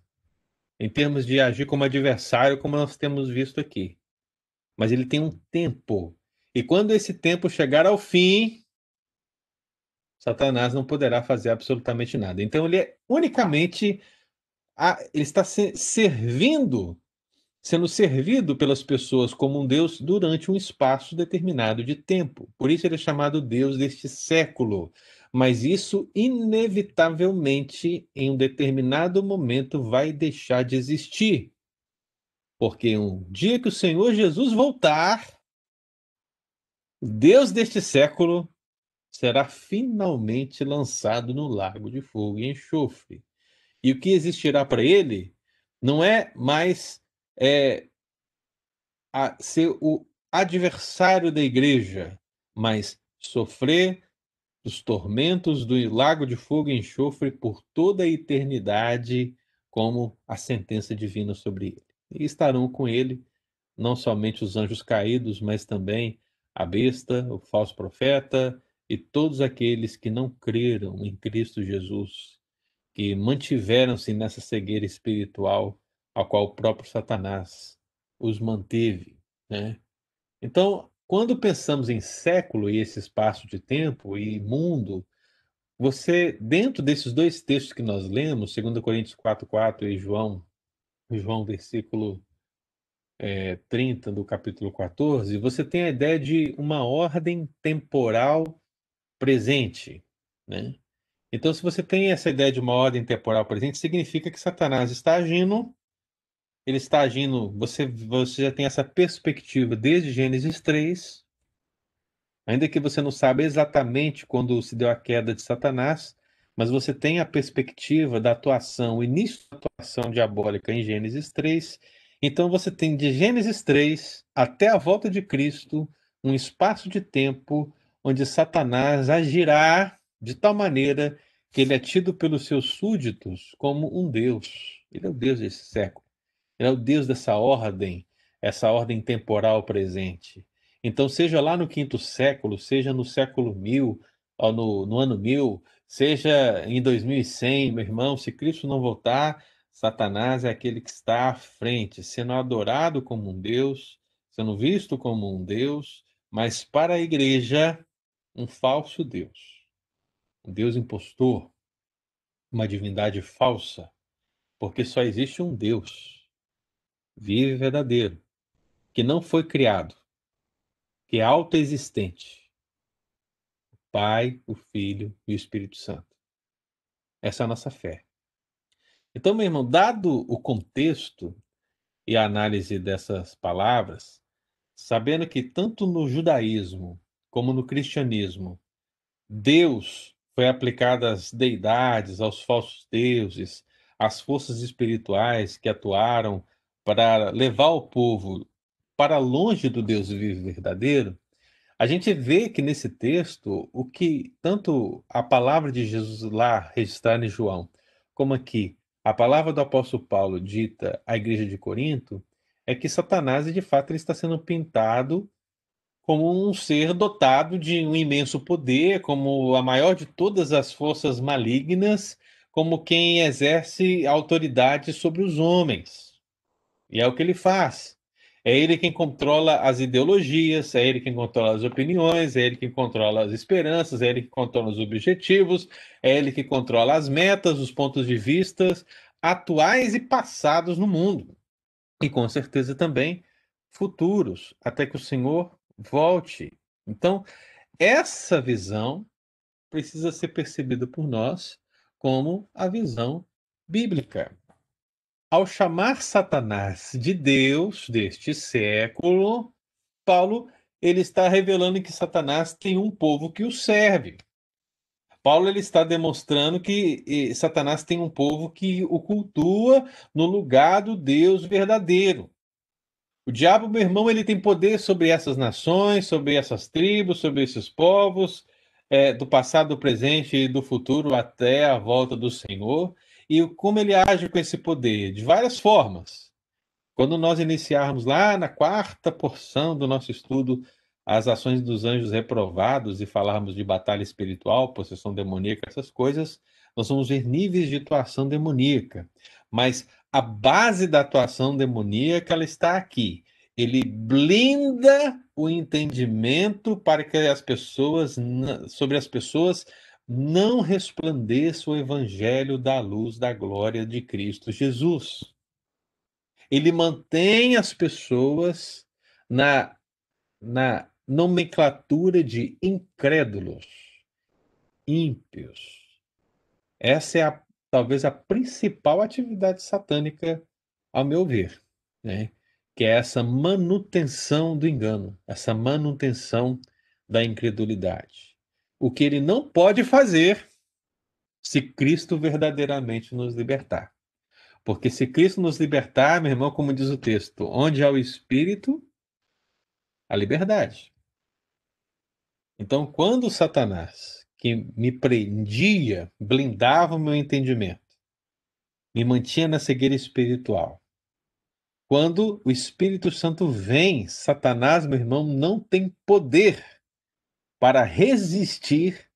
em termos de agir como adversário, como nós temos visto aqui. Mas ele tem um tempo. E quando esse tempo chegar ao fim, Satanás não poderá fazer absolutamente nada. Então ele é unicamente a, ele está se, servindo sendo servido pelas pessoas como um Deus durante um espaço determinado de tempo. Por isso ele é chamado Deus deste século. Mas isso, inevitavelmente, em um determinado momento, vai deixar de existir. Porque um dia que o Senhor Jesus voltar, Deus deste século será finalmente lançado no lago de fogo e enxofre. E o que existirá para ele não é mais é, a ser o adversário da igreja, mas sofrer os tormentos do lago de fogo e enxofre por toda a eternidade, como a sentença divina sobre ele. E estarão com ele não somente os anjos caídos, mas também a besta, o falso profeta e todos aqueles que não creram em Cristo Jesus, que mantiveram-se nessa cegueira espiritual a qual o próprio Satanás os manteve. Né? Então, quando pensamos em século e esse espaço de tempo e mundo, você, dentro desses dois textos que nós lemos, 2 Coríntios 4,4 e João, João versículo é, 30 do capítulo 14, você tem a ideia de uma ordem temporal presente. Né? Então, se você tem essa ideia de uma ordem temporal presente, significa que Satanás está agindo ele está agindo, você, você já tem essa perspectiva desde Gênesis 3, ainda que você não saiba exatamente quando se deu a queda de Satanás, mas você tem a perspectiva da atuação, o início da atuação diabólica em Gênesis 3. Então você tem de Gênesis 3 até a volta de Cristo um espaço de tempo onde Satanás agirá de tal maneira que ele é tido pelos seus súditos como um Deus. Ele é o Deus desse século. Ele é o Deus dessa ordem, essa ordem temporal presente. Então, seja lá no quinto século, seja no século mil, ou no, no ano mil, seja em 2100, meu irmão, se Cristo não voltar, Satanás é aquele que está à frente, sendo adorado como um Deus, sendo visto como um Deus, mas para a igreja, um falso Deus. Um Deus impostor, uma divindade falsa, porque só existe um Deus. vivo e verdadeiro, que não foi criado, que é autoexistente. O Pai, o Filho e o Espírito Santo. Essa é a nossa fé. Então, meu irmão, dado o contexto e a análise dessas palavras, sabendo que tanto no judaísmo como no cristianismo, Deus foi aplicado às deidades, aos falsos deuses, às forças espirituais que atuaram para levar o povo para longe do Deus vivo verdadeiro, a gente vê que nesse texto o que tanto a palavra de Jesus lá registrada em João, como aqui a palavra do apóstolo Paulo dita à igreja de Corinto, é que Satanás de fato ele está sendo pintado como um ser dotado de um imenso poder, como a maior de todas as forças malignas, como quem exerce autoridade sobre os homens. E é o que ele faz. É ele quem controla as ideologias, é ele quem controla as opiniões, é ele quem controla as esperanças, é ele que controla os objetivos, é ele que controla as metas, os pontos de vista atuais e passados no mundo. E com certeza também futuros, até que o Senhor volte. Então, essa visão precisa ser percebida por nós como a visão bíblica. Ao chamar Satanás de Deus deste século, Paulo ele está revelando que Satanás tem um povo que o serve. Paulo ele está demonstrando que Satanás tem um povo que o cultua no lugar do Deus verdadeiro. O diabo, meu irmão, ele tem poder sobre essas nações, sobre essas tribos, sobre esses povos, é, do passado, do presente e do futuro até a volta do Senhor. E como ele age com esse poder? De várias formas. Quando nós iniciarmos lá na quarta porção do nosso estudo as ações dos anjos reprovados e falarmos de batalha espiritual, possessão demoníaca, essas coisas, nós vamos ver níveis de atuação demoníaca. Mas a base da atuação demoníaca ela está aqui. Ele blinda o entendimento para que as pessoas sobre as pessoas não resplandeça o evangelho da luz da glória de Cristo Jesus. Ele mantém as pessoas na, na nomenclatura de incrédulos, ímpios. Essa é a talvez a principal atividade satânica, ao meu ver, né? que é essa manutenção do engano, essa manutenção da incredulidade. O que ele não pode fazer se Cristo verdadeiramente nos libertar. Porque se Cristo nos libertar, meu irmão, como diz o texto, onde há o Espírito, a liberdade. Então, quando Satanás que me prendia, blindava o meu entendimento, me mantinha na cegueira espiritual. Quando o Espírito Santo vem, Satanás, meu irmão, não tem poder para resistir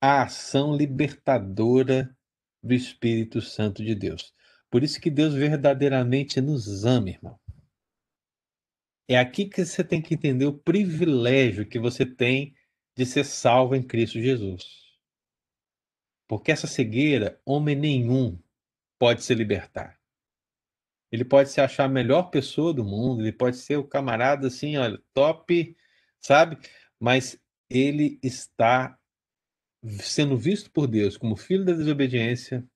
à ação libertadora do Espírito Santo de Deus. Por isso que Deus verdadeiramente nos ama, irmão. É aqui que você tem que entender o privilégio que você tem de ser salvo em Cristo Jesus. Porque essa cegueira, homem nenhum pode se libertar. Ele pode se achar a melhor pessoa do mundo, ele pode ser o camarada assim, olha, top, sabe? Mas ele está sendo visto por Deus como filho da desobediência,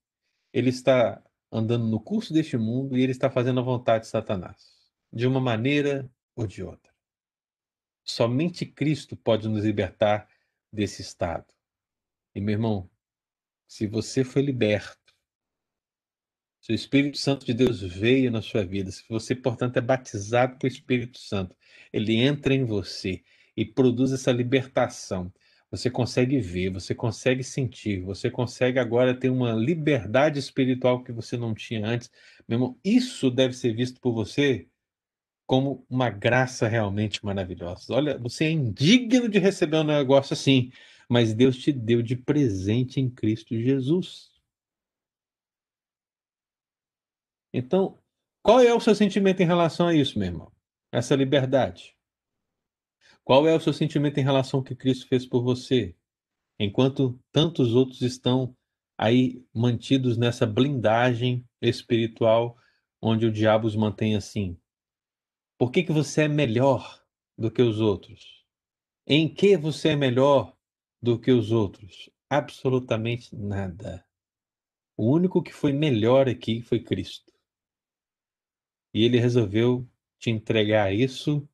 ele está andando no curso deste mundo e ele está fazendo a vontade de Satanás, de uma maneira ou de outra. Somente Cristo pode nos libertar desse estado. E, meu irmão, se você foi liberto, se o Espírito Santo de Deus veio na sua vida, se você, portanto, é batizado com o Espírito Santo, ele entra em você e produz essa libertação. Você consegue ver, você consegue sentir, você consegue agora ter uma liberdade espiritual que você não tinha antes. Meu irmão, isso deve ser visto por você como uma graça realmente maravilhosa. Olha, você é indigno de receber um negócio assim, mas Deus te deu de presente em Cristo Jesus. Então, qual é o seu sentimento em relação a isso, meu irmão? Essa liberdade. Qual é o seu sentimento em relação ao que Cristo fez por você? Enquanto tantos outros estão aí mantidos nessa blindagem espiritual onde o diabo os mantém assim? Por que, que você é melhor do que os outros? Em que você é melhor do que os outros? Absolutamente nada. O único que foi melhor aqui foi Cristo. E ele resolveu te entregar isso.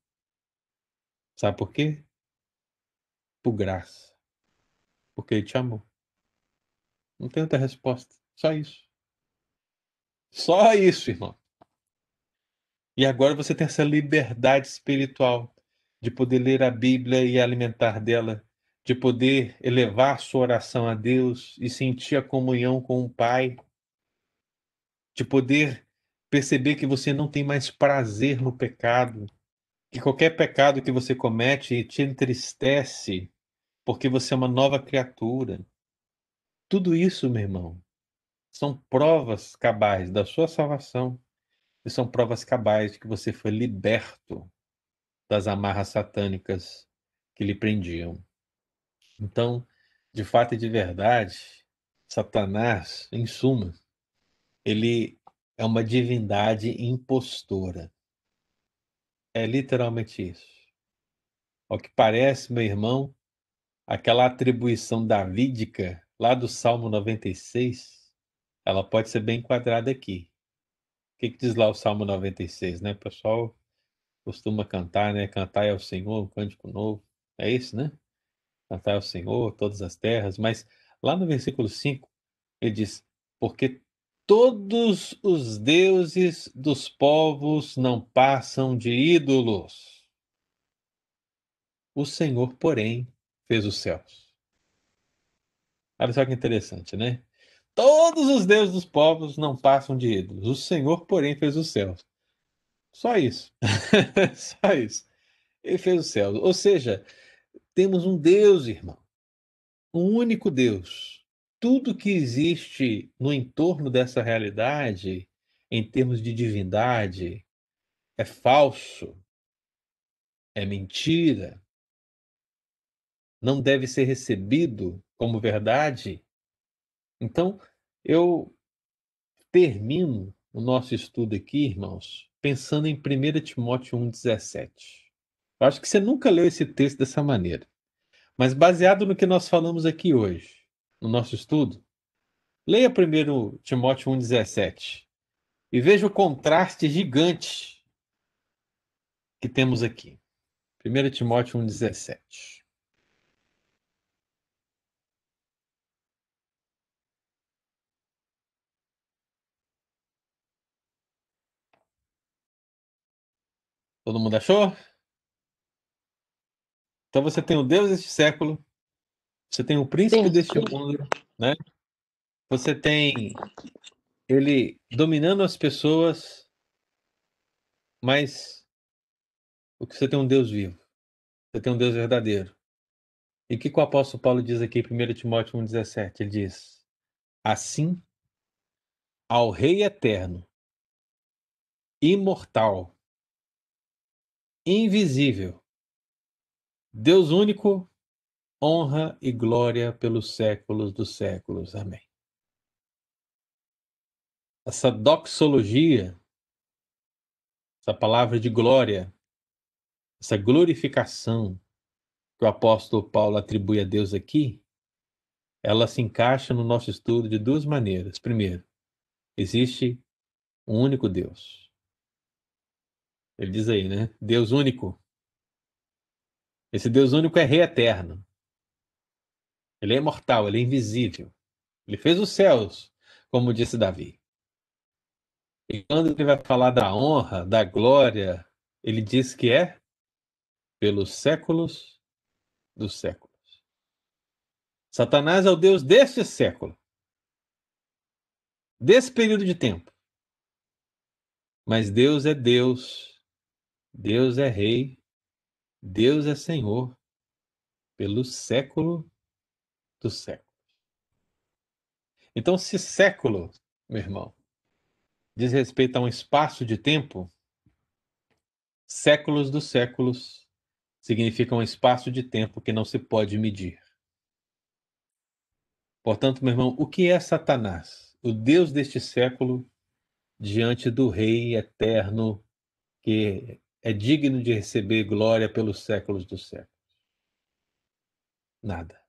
Sabe por quê? Por graça. Porque ele te amou. Não tem outra resposta. Só isso. Só isso, irmão. E agora você tem essa liberdade espiritual de poder ler a Bíblia e alimentar dela, de poder elevar sua oração a Deus e sentir a comunhão com o Pai, de poder perceber que você não tem mais prazer no pecado, que qualquer pecado que você comete te entristece, porque você é uma nova criatura. Tudo isso, meu irmão, são provas cabais da sua salvação e são provas cabais de que você foi liberto das amarras satânicas que lhe prendiam. Então, de fato e de verdade, Satanás, em suma, ele é uma divindade impostora. É literalmente isso. Ao que parece, meu irmão, aquela atribuição davídica lá do Salmo 96, ela pode ser bem enquadrada aqui. O que, que diz lá o Salmo 96, né? O pessoal costuma cantar, né? Cantar ao Senhor, um cântico novo. É isso, né? Cantar ao Senhor, todas as terras. Mas lá no versículo 5, ele diz: Porque todos os deuses dos povos não passam de ídolos. O Senhor, porém, fez os céus. Olha só que interessante, né? Todos os deuses dos povos não passam de ídolos. O Senhor, porém, fez os céus. Só isso. Só isso. Ele fez os céus. Ou seja, temos um Deus, irmão. Um único Deus. Tudo que existe no entorno dessa realidade, em termos de divindade, é falso, é mentira, não deve ser recebido como verdade. Então, eu termino o nosso estudo aqui, irmãos, pensando em 1 Timóteo 1,17. Eu acho que você nunca leu esse texto dessa maneira. Mas baseado no que nós falamos aqui hoje, no nosso estudo, leia 1 Timóteo 1,17 e veja o contraste gigante que temos aqui. 1 Timóteo 1,17. Todo mundo achou? Então você tem o Deus deste século, você tem o príncipe Sim. deste mundo, né? Você tem ele dominando as pessoas, mas o que você tem um Deus vivo. Você tem um Deus verdadeiro. E o que, que o apóstolo Paulo diz aqui em 1 Timóteo 1,17? Ele diz: Assim, ao Rei eterno, imortal, invisível, Deus único, honra e glória pelos séculos dos séculos. Amém. Essa doxologia, essa palavra de glória, essa glorificação que o apóstolo Paulo atribui a Deus aqui, ela se encaixa no nosso estudo de duas maneiras. Primeiro, existe um único Deus. Ele diz aí, né? Deus único. Esse Deus único é rei eterno. Ele é imortal, ele é invisível. Ele fez os céus, como disse Davi. E quando ele vai falar da honra, da glória, ele diz que é pelos séculos dos séculos. Satanás é o Deus deste século, desse período de tempo. Mas Deus é Deus, Deus é Rei, Deus é Senhor, pelo século dos séculos. Então, se século, meu irmão, diz respeito a um espaço de tempo, séculos dos séculos significa um espaço de tempo que não se pode medir. Portanto, meu irmão, o que é Satanás? O Deus deste século diante do Rei eterno que é digno de receber glória pelos séculos dos séculos? Nada.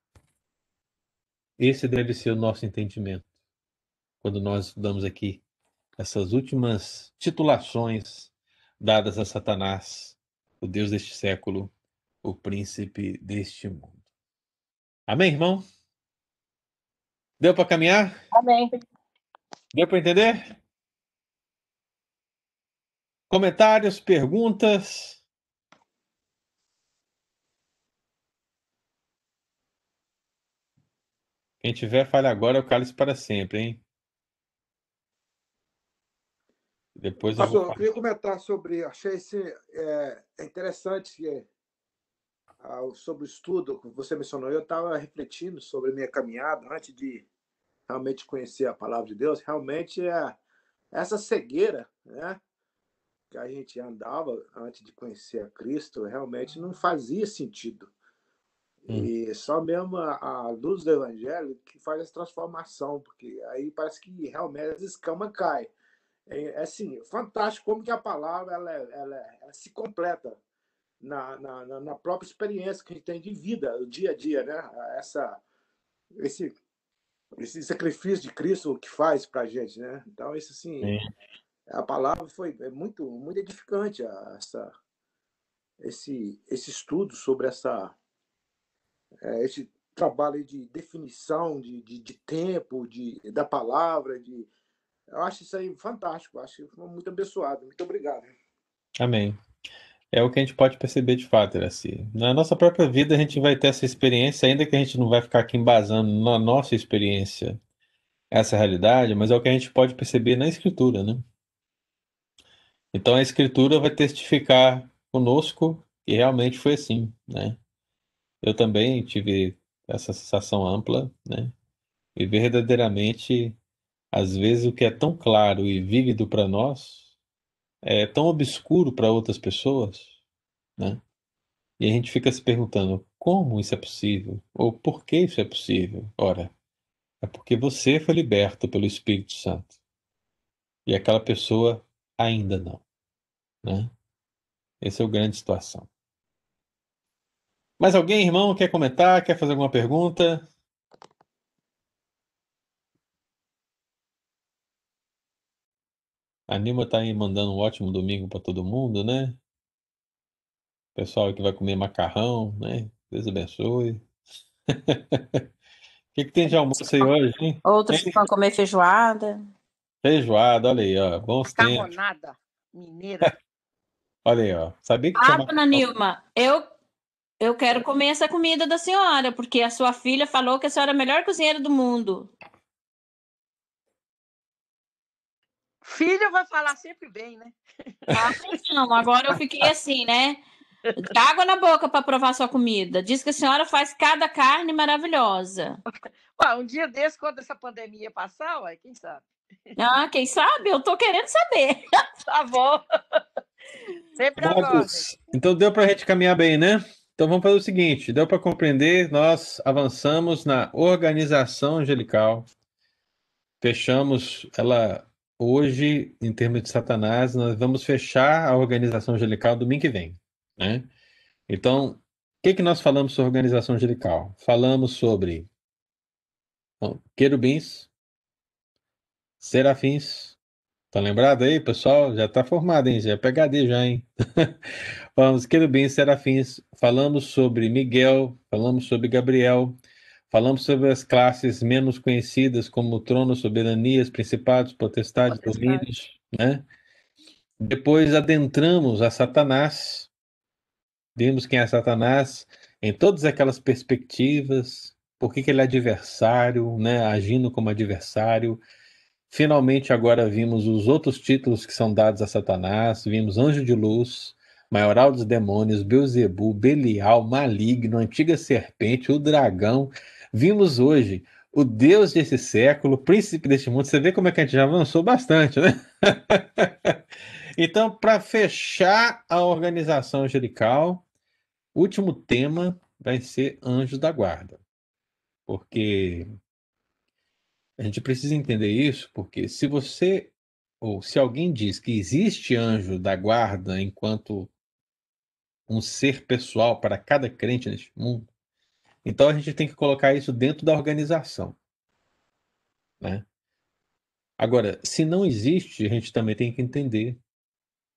Esse deve ser o nosso entendimento quando nós estudamos aqui essas últimas titulações dadas a Satanás, o Deus deste século, o príncipe deste mundo. Amém, irmão? Deu para caminhar? Amém. Deu para entender? Comentários, perguntas? Quem tiver, fale agora, eu calo para sempre, hein? Depois eu Pastor, eu queria comentar sobre. Achei esse, é, é interessante é, sobre o estudo que você mencionou. Eu estava refletindo sobre a minha caminhada antes de realmente conhecer a palavra de Deus. Realmente é essa cegueira, né? Que a gente andava antes de conhecer a Cristo, realmente não fazia sentido. Hum. E só mesmo a, a luz do Evangelho que faz essa transformação, porque aí parece que realmente as escamas caem. É, é assim, fantástico como que a palavra ela, é- ela, é- ela se completa na, na, na- na própria experiência que a gente tem de vida, o dia a dia, né? Essa, esse, esse sacrifício de Cristo que faz para a gente, né? Então, isso assim, Sim. A palavra foi é muito, muito edificante, essa, esse, esse estudo sobre essa, é, esse trabalho de definição de, de, de tempo, de, da palavra, de, eu acho isso aí fantástico, acho que foi muito abençoado. Muito obrigado. Amém. É o que a gente pode perceber de fato, Iraci. Na nossa própria vida, a gente vai ter essa experiência, ainda que a gente não vai ficar aqui embasando na nossa experiência essa realidade, mas é o que a gente pode perceber na Escritura, né? Então a Escritura vai testificar conosco que realmente foi assim, né? Eu também tive essa sensação ampla, né? E verdadeiramente, às vezes, o que é tão claro e vívido para nós é tão obscuro para outras pessoas, né? E a gente fica se perguntando como isso é possível? Ou por que isso é possível? Ora, é porque você foi liberto pelo Espírito Santo. E aquela pessoa ainda não, né? Essa é a grande situação. Mais alguém, irmão, quer comentar? Quer fazer alguma pergunta? A Nilma tá aí mandando um ótimo domingo para todo mundo, né? Pessoal que vai comer macarrão, né? Deus abençoe. O que, que tem de almoço aí hoje, hein? Outros Hein? vão comer feijoada. Feijoada, olha aí, ó. Bons tempos. Macarronada mineira. Olha aí, ó. Sabia que Ah, tinha dona? Nilma, eu, eu quero comer essa comida da senhora, porque a sua filha falou que a senhora é a melhor cozinheira do mundo. Filha vai falar sempre bem, né? Ah, não, agora eu fiquei assim, né? De Água na boca para provar sua comida. Diz que a senhora faz cada carne maravilhosa. Ué, um dia desse, quando essa pandemia passar, ué, quem sabe? Ah, quem sabe? Eu tô querendo saber. Tá bom. Sempre Vamos. Então deu para a gente caminhar bem, né? Então vamos fazer o seguinte: deu para compreender, nós avançamos na organização angelical, fechamos ela hoje, em termos de Satanás, nós vamos fechar a organização angelical domingo que vem, né? Então, o que que nós falamos sobre organização angelical? Falamos sobre bom, querubins, serafins. Tá lembrado aí, pessoal? Já tá formado, hein? Já é PHD já, hein? Falamos querubins, serafins, falamos sobre Miguel, falamos sobre Gabriel, falamos sobre as classes menos conhecidas como trono, soberanias, principados, potestades, Potestade. domínios, né? Depois adentramos a Satanás, vimos quem é Satanás em todas aquelas perspectivas, por que que ele é adversário, né? Agindo como adversário. Finalmente, agora vimos os outros títulos que são dados a Satanás. Vimos Anjo de Luz, Maioral dos Demônios, Beuzebu, Belial, Maligno, Antiga Serpente, o Dragão. Vimos hoje o Deus desse século, Príncipe deste mundo. Você vê como é que a gente já avançou bastante, né? Então, para fechar a organização angelical, último tema vai ser Anjos da Guarda. Porque a gente precisa entender isso, porque se você ou se alguém diz que existe anjo da guarda enquanto um ser pessoal para cada crente neste mundo, então a gente tem que colocar isso dentro da organização. Né? Agora, se não existe, a gente também tem que entender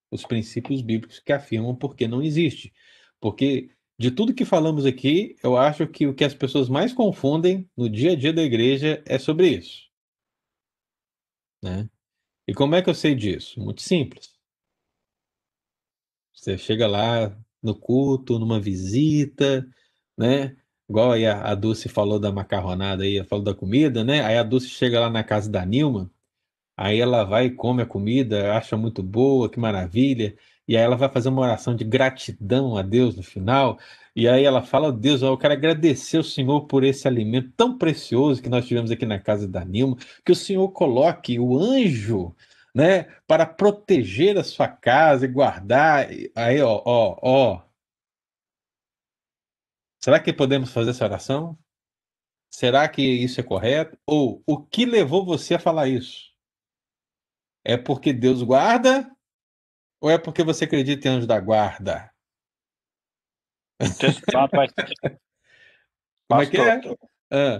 os princípios bíblicos que afirmam porque não existe. Porque de tudo que falamos aqui, eu acho que o que as pessoas mais confundem no dia a dia da igreja é sobre isso. Né? E como é que eu sei disso? Muito simples. Você chega lá no culto, numa visita, né? Igual aí a, Dulce falou da macarronada aí, falou da comida, né? Aí a Dulce chega lá na casa da Nilma, aí ela vai e come a comida, acha muito boa, que maravilha. E aí ela vai fazer uma oração de gratidão a Deus no final. E aí ela fala, Deus, eu quero agradecer o Senhor por esse alimento tão precioso que nós tivemos aqui na casa da Nilma, que o Senhor coloque o anjo, né, para proteger a sua casa e guardar. Aí, ó, ó, ó. Será que podemos fazer essa oração? Será que isso é correto? Ou o que levou você a falar isso? É porque Deus guarda ou é porque você acredita em anjo da guarda? O texto usado vai ser. Como é que é? Ah,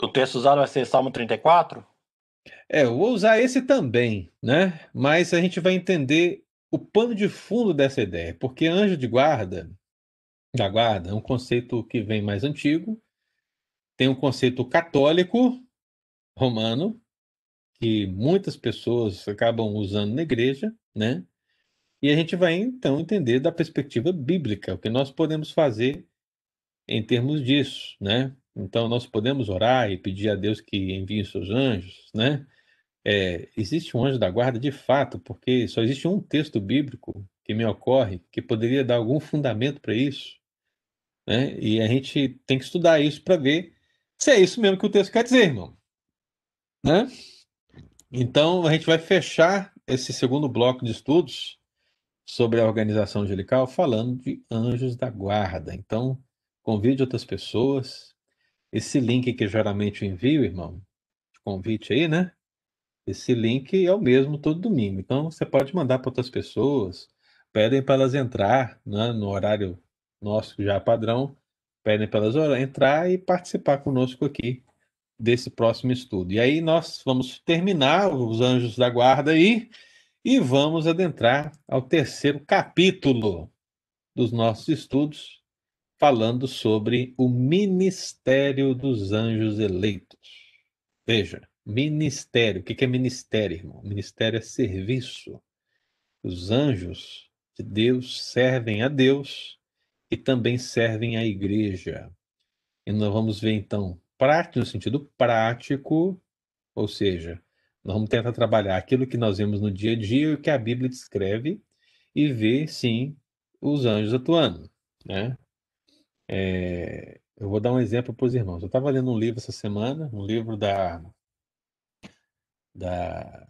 o texto usado vai ser Salmo 34? é, eu vou usar esse também, né? Mas a gente vai entender o pano de fundo dessa ideia, porque anjo de guarda, da guarda, é um conceito que vem mais antigo, tem um conceito católico romano, que muitas pessoas acabam usando na igreja, né? E a gente vai então entender da perspectiva bíblica o que nós podemos fazer em termos disso, né? Então nós podemos orar e pedir a Deus que envie seus anjos, né? É, existe um anjo da guarda de fato, porque só existe um texto bíblico que me ocorre que poderia dar algum fundamento para isso, né? E a gente tem que estudar isso para ver se é isso mesmo que o texto quer dizer, irmão, né? Então a gente vai fechar esse segundo bloco de estudos sobre a organização angelical falando de anjos da guarda. Então, convide outras pessoas. Esse link que geralmente eu envio, irmão, convite aí, né? Esse link é o mesmo todo domingo. Então, você pode mandar para outras pessoas, pedem para elas entrar né, no horário nosso já padrão, pedem para elas entrar e participar conosco aqui desse próximo estudo. E aí nós vamos terminar os anjos da guarda aí e vamos adentrar ao terceiro capítulo dos nossos estudos, falando sobre o ministério dos anjos eleitos. Veja, ministério. O que é ministério, irmão? Ministério é serviço. Os anjos de Deus servem a Deus e também servem à igreja. E nós vamos ver então, prático no sentido prático, ou seja, nós vamos tentar trabalhar aquilo que nós vemos no dia a dia e o que a Bíblia descreve e ver, sim, os anjos atuando, né? É, eu vou dar um exemplo para os irmãos. Eu estava lendo um livro essa semana, um livro da, da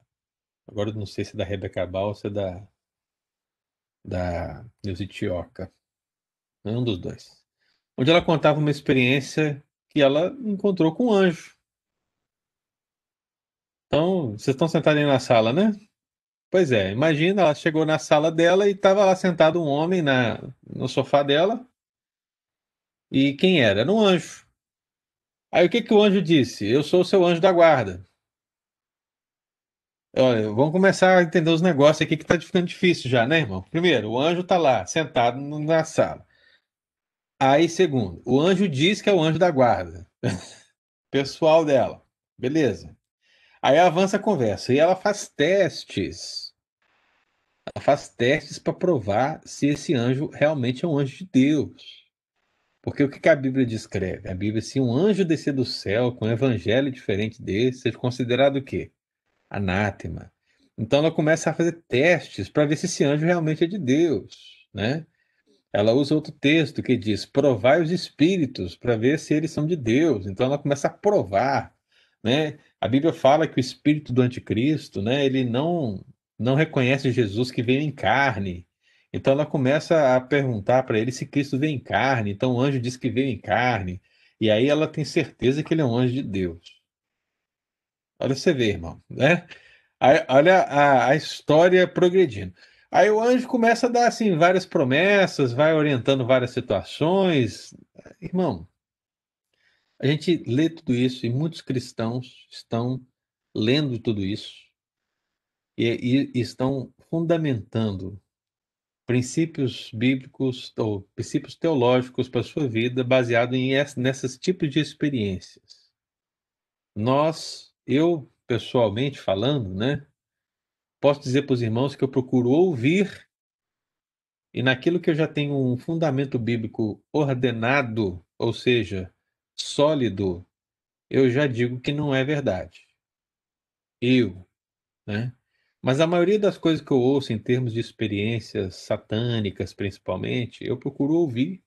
agora eu não sei se é da Rebecca Ball ou se é da, da Neuza Tioca, é um dos dois. Onde ela contava uma experiência que ela encontrou com um anjo. Então, vocês estão sentados aí na sala, né? Pois é, imagina, ela chegou na sala dela e estava lá sentado um homem na, no sofá dela. E quem era? Era um anjo. Aí o que que o anjo disse? Eu sou o seu anjo da guarda. Olha, vamos começar a entender os negócios aqui que tá ficando difícil já, né, irmão? Primeiro, o anjo tá lá, sentado na sala. Aí, segundo, o anjo diz que é o anjo da guarda. Pessoal dela. Beleza. Aí avança a conversa e ela faz testes. Ela faz testes para provar se esse anjo realmente é um anjo de Deus. Porque o que que a Bíblia descreve? A Bíblia, se um anjo descer do céu com um evangelho diferente desse, seja considerado o quê? Anátema. Então ela começa a fazer testes para ver se esse anjo realmente é de Deus, né? Ela usa outro texto que diz: provai os espíritos para ver se eles são de Deus. Então ela começa a provar, né? A Bíblia fala que o espírito do anticristo, né? Ele não não reconhece Jesus que veio em carne. Então ela começa a perguntar para ele se Cristo veio em carne. Então o anjo diz que veio em carne. E aí ela tem certeza que ele é um anjo de Deus. Olha você ver, irmão, né? Aí, olha a, a história progredindo. Aí o anjo começa a dar assim várias promessas, vai orientando várias situações. Irmão, a gente lê tudo isso e muitos cristãos estão lendo tudo isso e, e estão fundamentando princípios bíblicos ou princípios teológicos para a sua vida baseado em nesses tipos de experiências. Nós, eu pessoalmente falando, né, posso dizer para os irmãos que eu procuro ouvir e naquilo que eu já tenho um fundamento bíblico ordenado, ou seja, sólido, eu já digo que não é verdade. Eu, né? Mas a maioria das coisas que eu ouço em termos de experiências satânicas, principalmente, eu procuro ouvir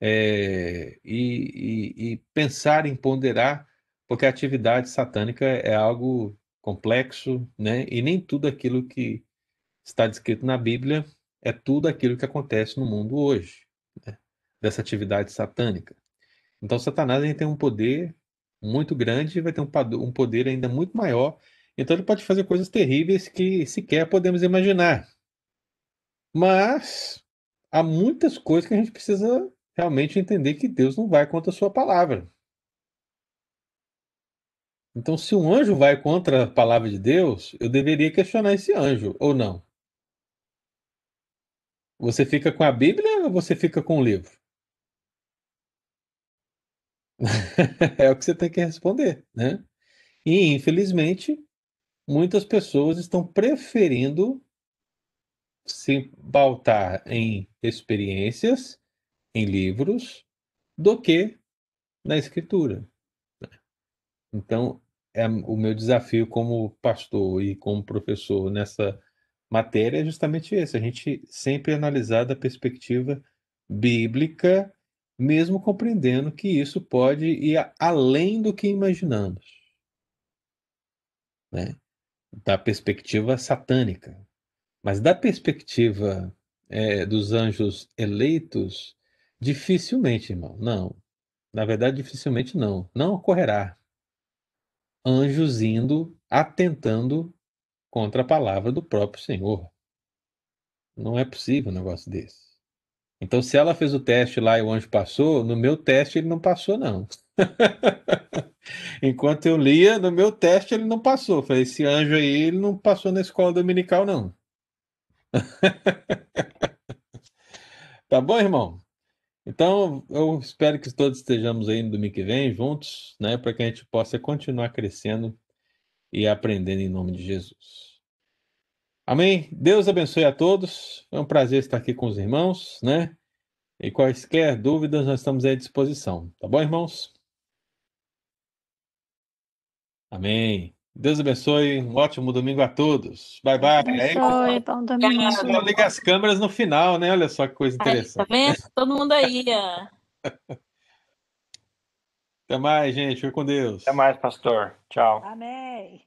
é, e, e, e, pensar em ponderar, porque a atividade satânica é algo complexo, né? E nem tudo aquilo que está descrito na Bíblia é tudo aquilo que acontece no mundo hoje, né? dessa atividade satânica. Então, Satanás tem um poder muito grande vai ter um poder ainda muito maior então ele pode fazer coisas terríveis que sequer podemos imaginar. Mas há muitas coisas que a gente precisa realmente entender que Deus não vai contra a sua palavra. Então, se um anjo vai contra a palavra de Deus, eu deveria questionar esse anjo, ou não? Você fica com a Bíblia ou você fica com o livro? é o que você tem que responder, né? E, infelizmente, muitas pessoas estão preferindo se pautar em experiências, em livros, do que na escritura. Né? Então, é o meu desafio como pastor e como professor nessa matéria é justamente esse: a gente sempre analisar da perspectiva bíblica, mesmo compreendendo que isso pode ir além do que imaginamos. Né? da perspectiva satânica. Mas da perspectiva é, dos anjos eleitos, dificilmente, irmão. Não. Na verdade, dificilmente não. Não ocorrerá. Anjos indo, atentando contra a palavra do próprio Senhor. Não é possível um negócio desse. Então, se ela fez o teste lá e o anjo passou, no meu teste ele não passou, não. Enquanto eu lia, no meu teste ele não passou. Falei, esse anjo aí, ele não passou na escola dominical, não. tá bom, irmão? Então, eu espero que todos estejamos aí no domingo que vem juntos, né, para que a gente possa continuar crescendo e aprendendo em nome de Jesus. Amém? Deus abençoe a todos. É um prazer estar aqui com os irmãos, né? E quaisquer dúvidas, nós estamos à disposição. Tá bom, irmãos? Amém. Deus abençoe. Um ótimo domingo a todos. Bye, bye. Abençoe, bom domingo. Não liga as câmeras no final, né? Olha só que coisa interessante. Aí, tá vendo? Todo mundo aí. Até mais, gente. Fique com Deus. Até mais, pastor. Tchau. Amém.